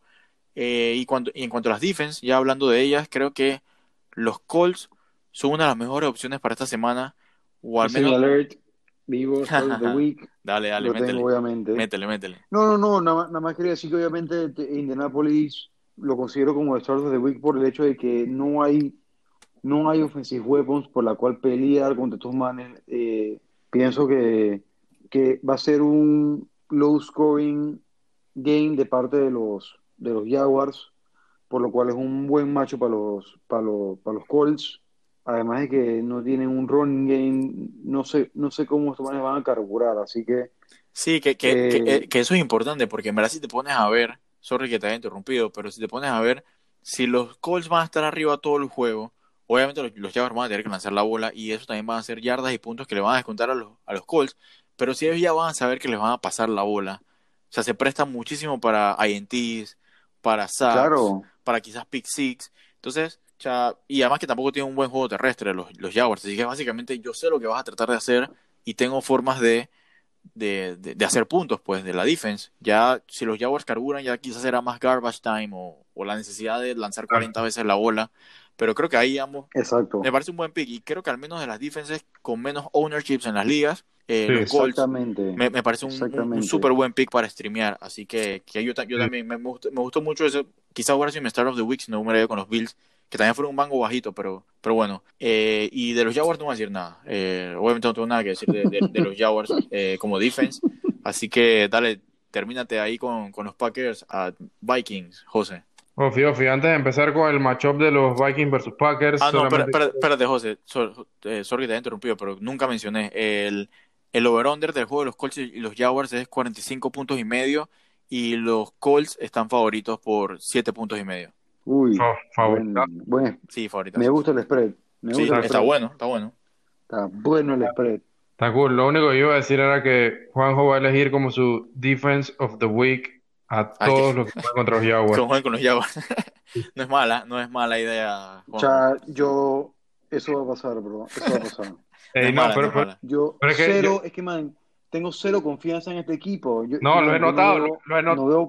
Eh, y, cuando, y en cuanto a las defense, ya hablando de ellas, creo que los Colts son una de las mejores opciones para esta semana. O al menos. Alert, vivo, (laughs) the week. dale, dale, métele. obviamente. Métele, métele. No, no, no, nada, nada, más quería decir que obviamente Indianapolis lo considero como el start of the week por el hecho de que no hay no hay offensive weapons por la cual pelear contra estos manes. Eh, pienso que, que va a ser un low scoring game de parte de los de los Jaguars, por lo cual es un buen macho para los, para los, para los Colts. Además de que no tienen un running game, no sé, no sé cómo estos van a carburar, así que... Sí, que, que, eh, eh, que, eso es importante, porque en verdad si te pones a ver, sorry que te haya interrumpido, pero si te pones a ver, si los Colts van a estar arriba todo el juego, obviamente los, los Jaguars van a tener que lanzar la bola y eso también van a ser yardas y puntos que le van a descontar a los, a los Colts, pero si ellos ya van a saber que les van a pasar la bola, o sea, se presta muchísimo para INTs, para sacks, Claro. para quizás pick six. Entonces, ya, y además que tampoco tienen un buen juego terrestre los, los Jaguars. Así que básicamente yo sé lo que vas a tratar de hacer y tengo formas de, de, de- de hacer puntos, pues, de la defense. Ya, si los Jaguars carburan, ya quizás será más garbage time o, o la necesidad de lanzar 40 veces la bola. Pero creo que ahí ambos Exacto. me parece un buen pick y creo que al menos de las defenses con menos ownerships en las ligas, eh, Sí, los Colts Exactamente. me, me parece un, un, súper buen pick para streamear. Así que, que yo, yo Sí. también me, me gustó, me gustó mucho eso. Quizás hubiera sido mi Star of the Week si no hubiera ido con los Bills, que también fueron un mango bajito, pero, pero bueno. Eh, y de los Jaguars no voy a decir nada. Eh, obviamente no tengo nada que decir de, de- de los Jaguars (laughs) eh, como defense. Así que dale, termínate ahí con, con los Packers a Vikings, José. Ofi, Ofi, antes de empezar con el matchup de los Vikings versus Packers, Ah, no, espera, solamente- espera- espérate, José. So- sorry que te he interrumpido, pero nunca mencioné. El, el over-under del juego de los Colts y los Jaguars es 45 puntos y medio y los Colts están favoritos por 7 puntos y medio. Uy, Fa- favorita. buen- buen- Sí, favoritos. me gusta el spread. Me Sí, gusta el está spread. bueno, está bueno. Está bueno el spread. Está cool. Lo único que yo iba a decir era que Juanjo va a elegir como su Defense of the Week a todos los que juegan contra los Jaguars. Con, jueguen con los Jaguars. (laughs) no es mala, no es mala idea. O Juan. sea, yo. Eso va a pasar, bro. Eso va a pasar. (laughs) No Ey, es no, mala, pero, pero-. Yo, Pero es que cero, es que, man, tengo cero confianza en este equipo. Yo- No, yo- lo he yo no notado, veo- lo- he not- no veo-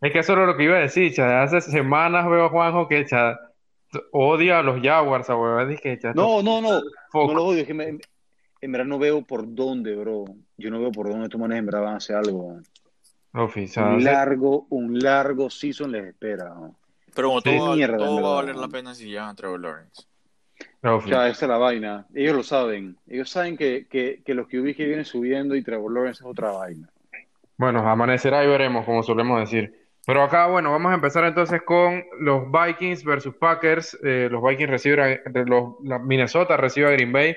es que eso era lo que iba a decir. cha, Hace semanas veo a Juanjo que cha, odia a los Jaguars, a huevón, es que cha, No, no, no. foco. No lo odio. Es que me- en verdad no veo por dónde, bro. Yo no veo por dónde estos manes en verdad van a hacer algo. Ofi, Un largo, un largo season les espera. ¿no? Pero Sí. todo, va- Mierda, en todo va a valer la pena si llegan a Trevor Lawrence. O sea, esa es la vaina. Ellos lo saben. Ellos saben que, que, que los QB que vienen subiendo y Trevor Lawrence es otra vaina. Bueno, amanecerá y veremos, como solemos decir. Pero acá, bueno, vamos a empezar entonces con los Vikings versus Packers. Eh, los Vikings reciben a, de los, la- Minnesota recibe a Green Bay.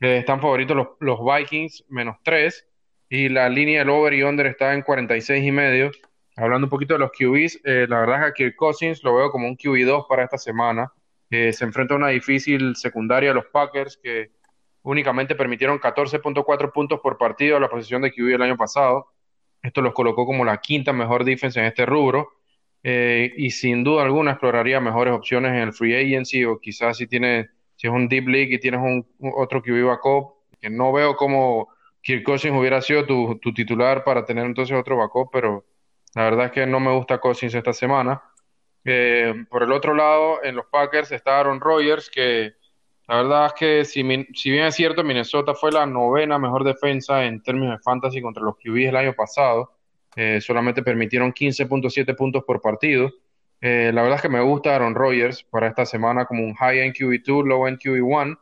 Eh, están favoritos los, los Vikings, menos 3. Y la línea del over y under está en 46 y medio. Hablando un poquito de los QBs, eh, la verdad es que Kirk Cousins lo veo como un QB2 para esta semana. Se enfrenta a una difícil secundaria de los Packers que únicamente permitieron 14.4 puntos por partido a la posición de QB el año pasado. Esto los colocó como la quinta mejor defensa en este rubro. Eh, y sin duda alguna exploraría mejores opciones en el free agency o quizás si tiene, si es un deep league y tienes un, otro QB backup, que no veo cómo Kirk Cousins hubiera sido tu, tu titular para tener entonces otro backup, pero la verdad es que no me gusta Cousins esta semana. Eh, por el otro lado, en los Packers está Aaron Rodgers, que la verdad es que si, bien es cierto, Minnesota fue la novena mejor defensa en términos de fantasy contra los QBs el año pasado, eh, solamente permitieron 15.7 puntos por partido. Eh, la verdad es que me gusta Aaron Rodgers para esta semana como un high-end QB2, low-end QB1,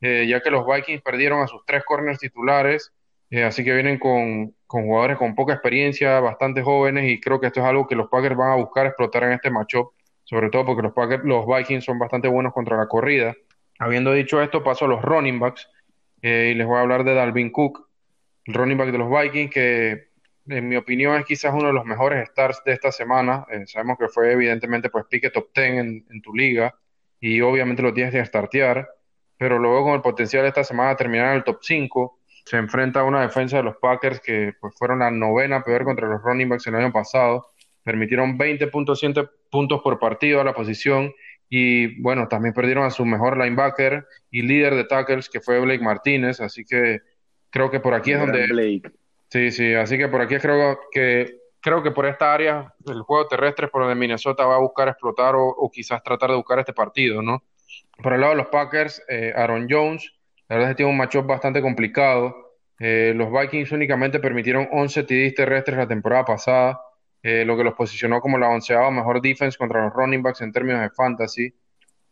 eh, ya que los Vikings perdieron a sus tres corners titulares, eh, así que vienen con, con jugadores con poca experiencia, bastante jóvenes, y creo que esto es algo que los Packers van a buscar explotar en este matchup, sobre todo porque los, Packers, los Vikings son bastante buenos contra la corrida. Habiendo dicho esto, paso a los running backs eh, y les voy a hablar de Dalvin Cook, el running back de los Vikings, que en mi opinión es quizás uno de los mejores stars de esta semana. Eh, sabemos que fue evidentemente pues pique top 10 en, en tu liga y obviamente lo tienes que startear, pero luego con el potencial de esta semana terminar en el top 5, se enfrenta a una defensa de los Packers que pues fueron la novena peor contra los running backs el año pasado, permitieron 20.7 puntos por partido a la posición y bueno, también perdieron a su mejor linebacker y líder de tackles, que fue Blake Martínez, así que creo que por aquí es donde... Blake. Sí, sí, así que por aquí creo que creo que por esta área el juego terrestre es por donde Minnesota va a buscar explotar o, o quizás tratar de buscar este partido, ¿no? Por el lado de los Packers, eh, Aaron Jones, la verdad es que tiene un matchup bastante complicado. Eh, los Vikings únicamente permitieron 11 TDs terrestres la temporada pasada, eh, lo que los posicionó como la onceava mejor defense contra los running backs en términos de fantasy.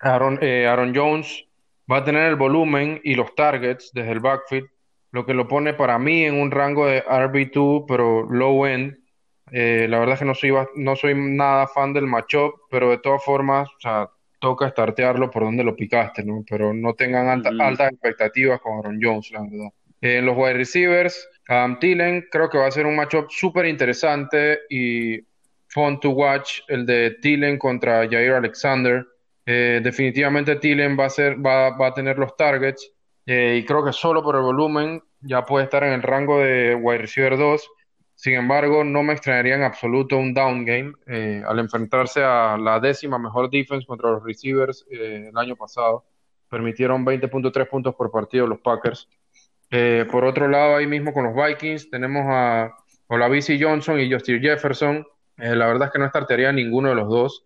Aaron, eh, Aaron Jones va a tener el volumen y los targets desde el backfield, lo que lo pone para mí en un rango de RB2, pero low end. La verdad es que no soy, no soy nada fan del matchup, pero de todas formas, o sea, toca startearlo por donde lo picaste, ¿no? Pero no tengan alta- altas expectativas con Aaron Jones, la verdad. Eh, en los wide receivers, Adam Thielen creo que va a ser un matchup súper interesante y fun to watch el de Thielen contra Jair Alexander. Eh, definitivamente Thielen va a ser, va, va a tener los targets eh, y creo que solo por el volumen ya puede estar en el rango de wide receiver 2. Sin embargo, no me extrañaría en absoluto un down game eh, al enfrentarse a la décima mejor defense contra los receivers eh, el año pasado. Permitieron 20.3 puntos por partido los Packers. Eh, por otro lado, ahí mismo con los Vikings tenemos a Olavisi Johnson y Justin Jefferson. la verdad es que no startearía ninguno de los dos.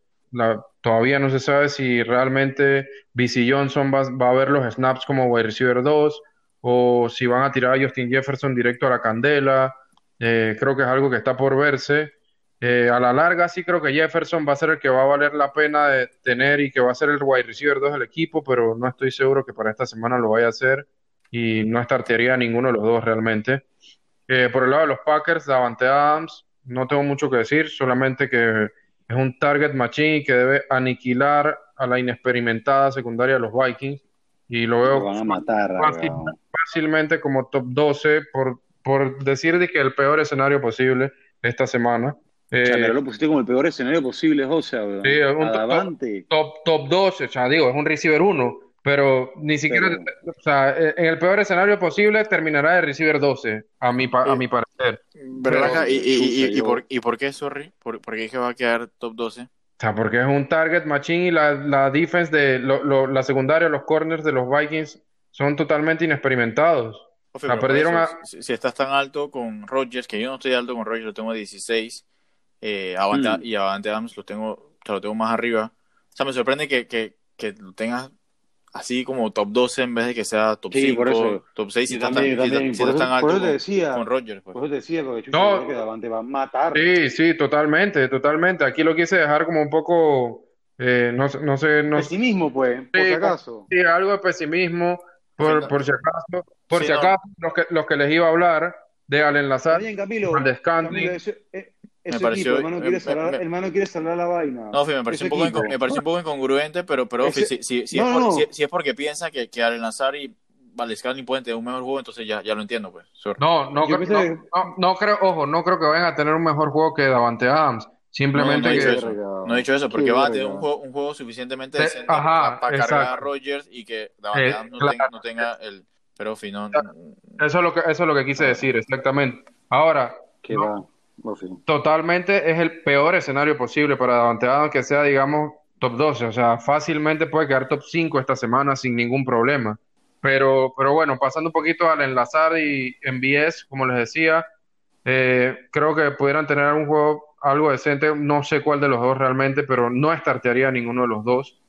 todavía no se sabe si realmente BC Johnson va, va, a ver los snaps como wide receiver 2 o si van a tirar a Justin Jefferson directo a la candela eh, creo que es algo que está por verse. Eh, a la larga sí creo que Jefferson va a ser el que va a valer la pena de tener y que va a ser el wide receiver 2 del equipo, pero no estoy seguro que para esta semana lo vaya a hacer y no estartearía ninguno de los dos realmente. Eh, por el lado de los Packers, Davante Adams, no tengo mucho que decir, solamente que es un target machine que debe aniquilar a la inexperimentada secundaria de los Vikings y lo veo a matar, fácilmente como top 12 por por decir de que el peor escenario posible esta semana. Eh, pero lo pusiste como el peor escenario posible, o sea, sí, es un top, top, 12, o sea, digo, es un receiver 1, pero ni siquiera, o sea, en el peor escenario posible terminará de receiver 12, a mi, a mi parecer. Pero, y, y, y, por, ¿Y por qué, sorry? ¿Por, por qué va a quedar top 12? O sea, porque es un target machine y la, la defense de la secundaria, los corners de los Vikings son totalmente inexperimentados perdieron si, estás tan alto con Rogers, que yo no estoy alto con Rogers, lo tengo a 16, eh, mm. y Avante Adams lo tengo, lo tengo más arriba. O sea, me sorprende que, que, que lo tengas así como top 12 en vez de que sea top 5, top 6 si estás tan, alto con, Rogers. Pues. Por eso te decía, porque no, que Davante va a matar. Sí, sí, totalmente, totalmente. Aquí lo quise dejar como un poco, eh, no, no sé... No, pesimismo, pues, por si acaso. Sí, algo de pesimismo, por, por si acaso. Por si acaso, los, que, los que les iba a hablar de al enlazar bien, Camilo, Camilo ese, eh, ese me pareció, equipo, hermano, quiere salvar, me, hermano quiere salvar la vaina. No, me pareció, un poco, me pareció un poco incongruente, pero, pero ese, si, si, si, no, es por, no. si, si, es porque piensa que, que al enlazar y Valescani pueden tener un mejor juego, entonces ya, ya lo entiendo, pues. No, no, creo, no, no, creo, ojo, no creo que vayan a tener un mejor juego que Davante Adams. Simplemente no, no he dicho que... eso. No he dicho eso, porque va a tener un juego, un juego suficienmente decente para, para cargar a Rogers y que Davante eh, Adams no, claro. tenga, no tenga el pero final. Eso es lo que, eso es lo que quise decir, exactamente. Ahora, totalmente es el peor escenario posible para Davante Adams que sea, digamos, top 12. O sea, fácilmente puede quedar top 5 esta semana sin ningún problema. Pero, pero bueno, pasando un poquito al enlazar y envíes, como les decía, eh, creo que pudieran tener un juego algo decente. No sé cuál de los dos realmente, pero no estartearía ninguno de los dos.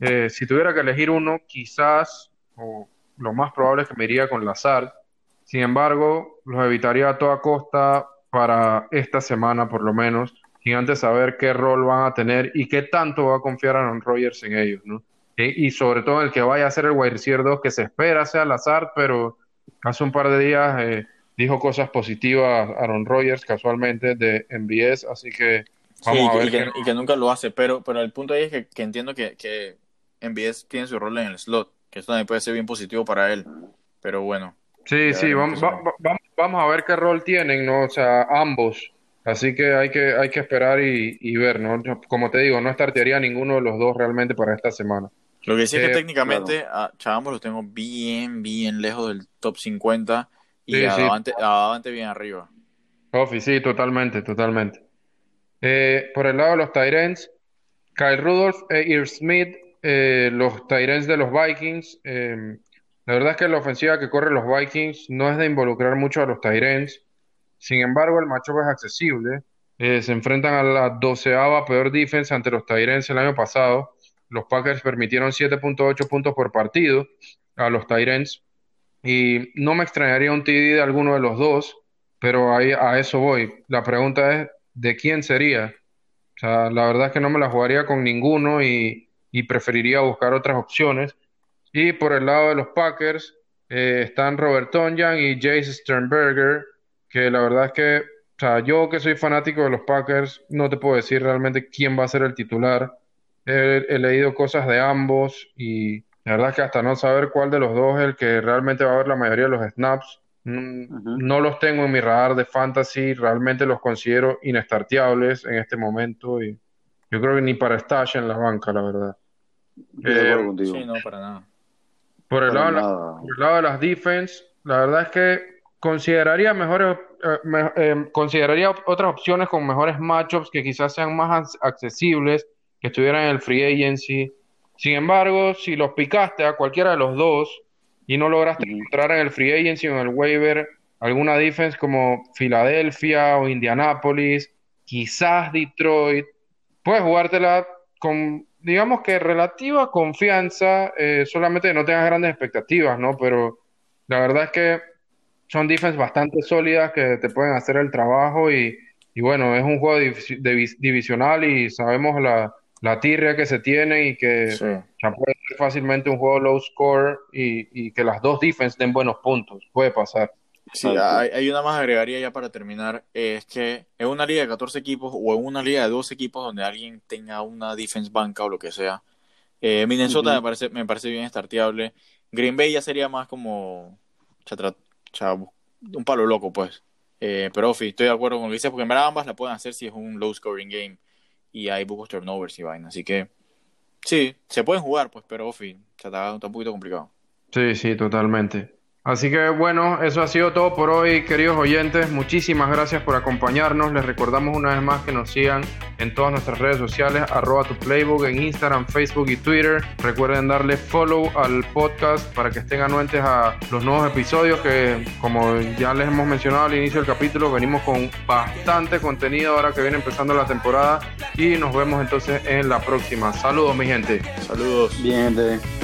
Eh, si tuviera que elegir uno, quizás, o lo más probable es que me iría con Lazard. Sin embargo, los evitaría a toda costa para esta semana por lo menos, sin antes saber qué rol van a tener y qué tanto va a confiar Aaron Rodgers en ellos, ¿no? Y, sobre todo el que vaya a ser el wide receiver 2 que se espera sea Lazard, pero hace un par de días eh, dijo cosas positivas Aaron Rodgers casualmente de MBS, así que vamos a ver. Y que, y que, nunca lo hace, pero, pero el punto ahí es que, que entiendo que, que MBS tiene su rol en el slot que esto también puede ser bien positivo para él. Pero bueno. Sí, sí, vamos, vamos, a ver qué rol tienen, ¿no? O sea, ambos. Así que hay que, hay que esperar y, ver, ¿no? Como te digo, no estartearía ninguno de los dos realmente para esta semana. Lo que sí es que eh, técnicamente a Chavamos los tengo bien, bien lejos del top 50 y sí, a, bien arriba. Ofi, sí, totalmente, totalmente. Eh, por el lado de los Tyrants, Kyle Rudolph e Ir Smith eh, los Tyrants de los Vikings. Eh, la verdad es que la ofensiva que corren los Vikings no es de involucrar mucho a los Tyrants. Sin embargo, el matchup es accesible. Eh, se enfrentan a la doceava peor defensa ante los Tyrants el año pasado. Los Packers permitieron 7.8 puntos por partido a los Tyrants. Y no me extrañaría un TD de alguno de los dos, pero a eso voy. La pregunta es, ¿de quién sería? O sea, la verdad es que no me la jugaría con ninguno y y preferiría buscar otras opciones. Y por el lado de los Packers eh, están Robert Tonyan y Jace Sternberger, que la verdad es que, o sea, yo que soy fanático de los Packers, no te puedo decir realmente quién va a ser el titular. He, leído cosas de ambos y la verdad es que hasta no saber cuál de los dos es el que realmente va a ver la mayoría de los snaps. Mm, no, los tengo en mi radar de fantasy, realmente los considero inestarteables en este momento y yo creo que ni para stash en la banca, la verdad. Eh, sí, no, para nada. Por el, lado, por el lado de las defense, la verdad es que consideraría mejores, eh, eh, consideraría otras opciones con mejores matchups que quizás sean más accesibles, que estuvieran en el free agency. Sin embargo, si los picaste a cualquiera de los dos y no lograste entrar en el free agency o en el waiver alguna defense como Filadelfia o Indianapolis, quizás Detroit, puedes jugártela con, digamos que relativa confianza, eh, solamente no tengas grandes expectativas, ¿no? Pero la verdad es que son defense bastante sólidas que te pueden hacer el trabajo y, bueno, es un juego divisional y sabemos la, la tirria que se tiene y que ya puede ser fácilmente un juego low score y, y que las dos defense den buenos puntos, puede pasar. Sí, hay, una más agregaría ya para terminar, es que en una liga de 14 equipos o en una liga de 12 equipos donde alguien tenga una defense banca o lo que sea, eh, Minnesota me parece me parece bien starteable. Green Bay ya sería más como un palo loco, pues. Eh, pero Ofi, estoy de acuerdo con lo que dices, porque en verdad ambas la pueden hacer si es un low scoring game y hay pocos turnovers y vaina. Así que sí, se pueden jugar, pues, pero Ofi, está, está un poquito complicado. Sí, sí, totalmente. Así que bueno, eso ha sido todo por hoy, queridos oyentes. Muchísimas gracias por acompañarnos. Les recordamos una vez más que nos sigan en todas nuestras redes sociales, arroba tu playbook en Instagram, Facebook y Twitter. Recuerden darle follow al podcast para que estén anuentes a los nuevos episodios que, como ya les hemos mencionado al inicio del capítulo, venimos con bastante contenido ahora que viene empezando la temporada y nos vemos entonces en la próxima. Saludos, mi gente. Saludos. Bien, gente.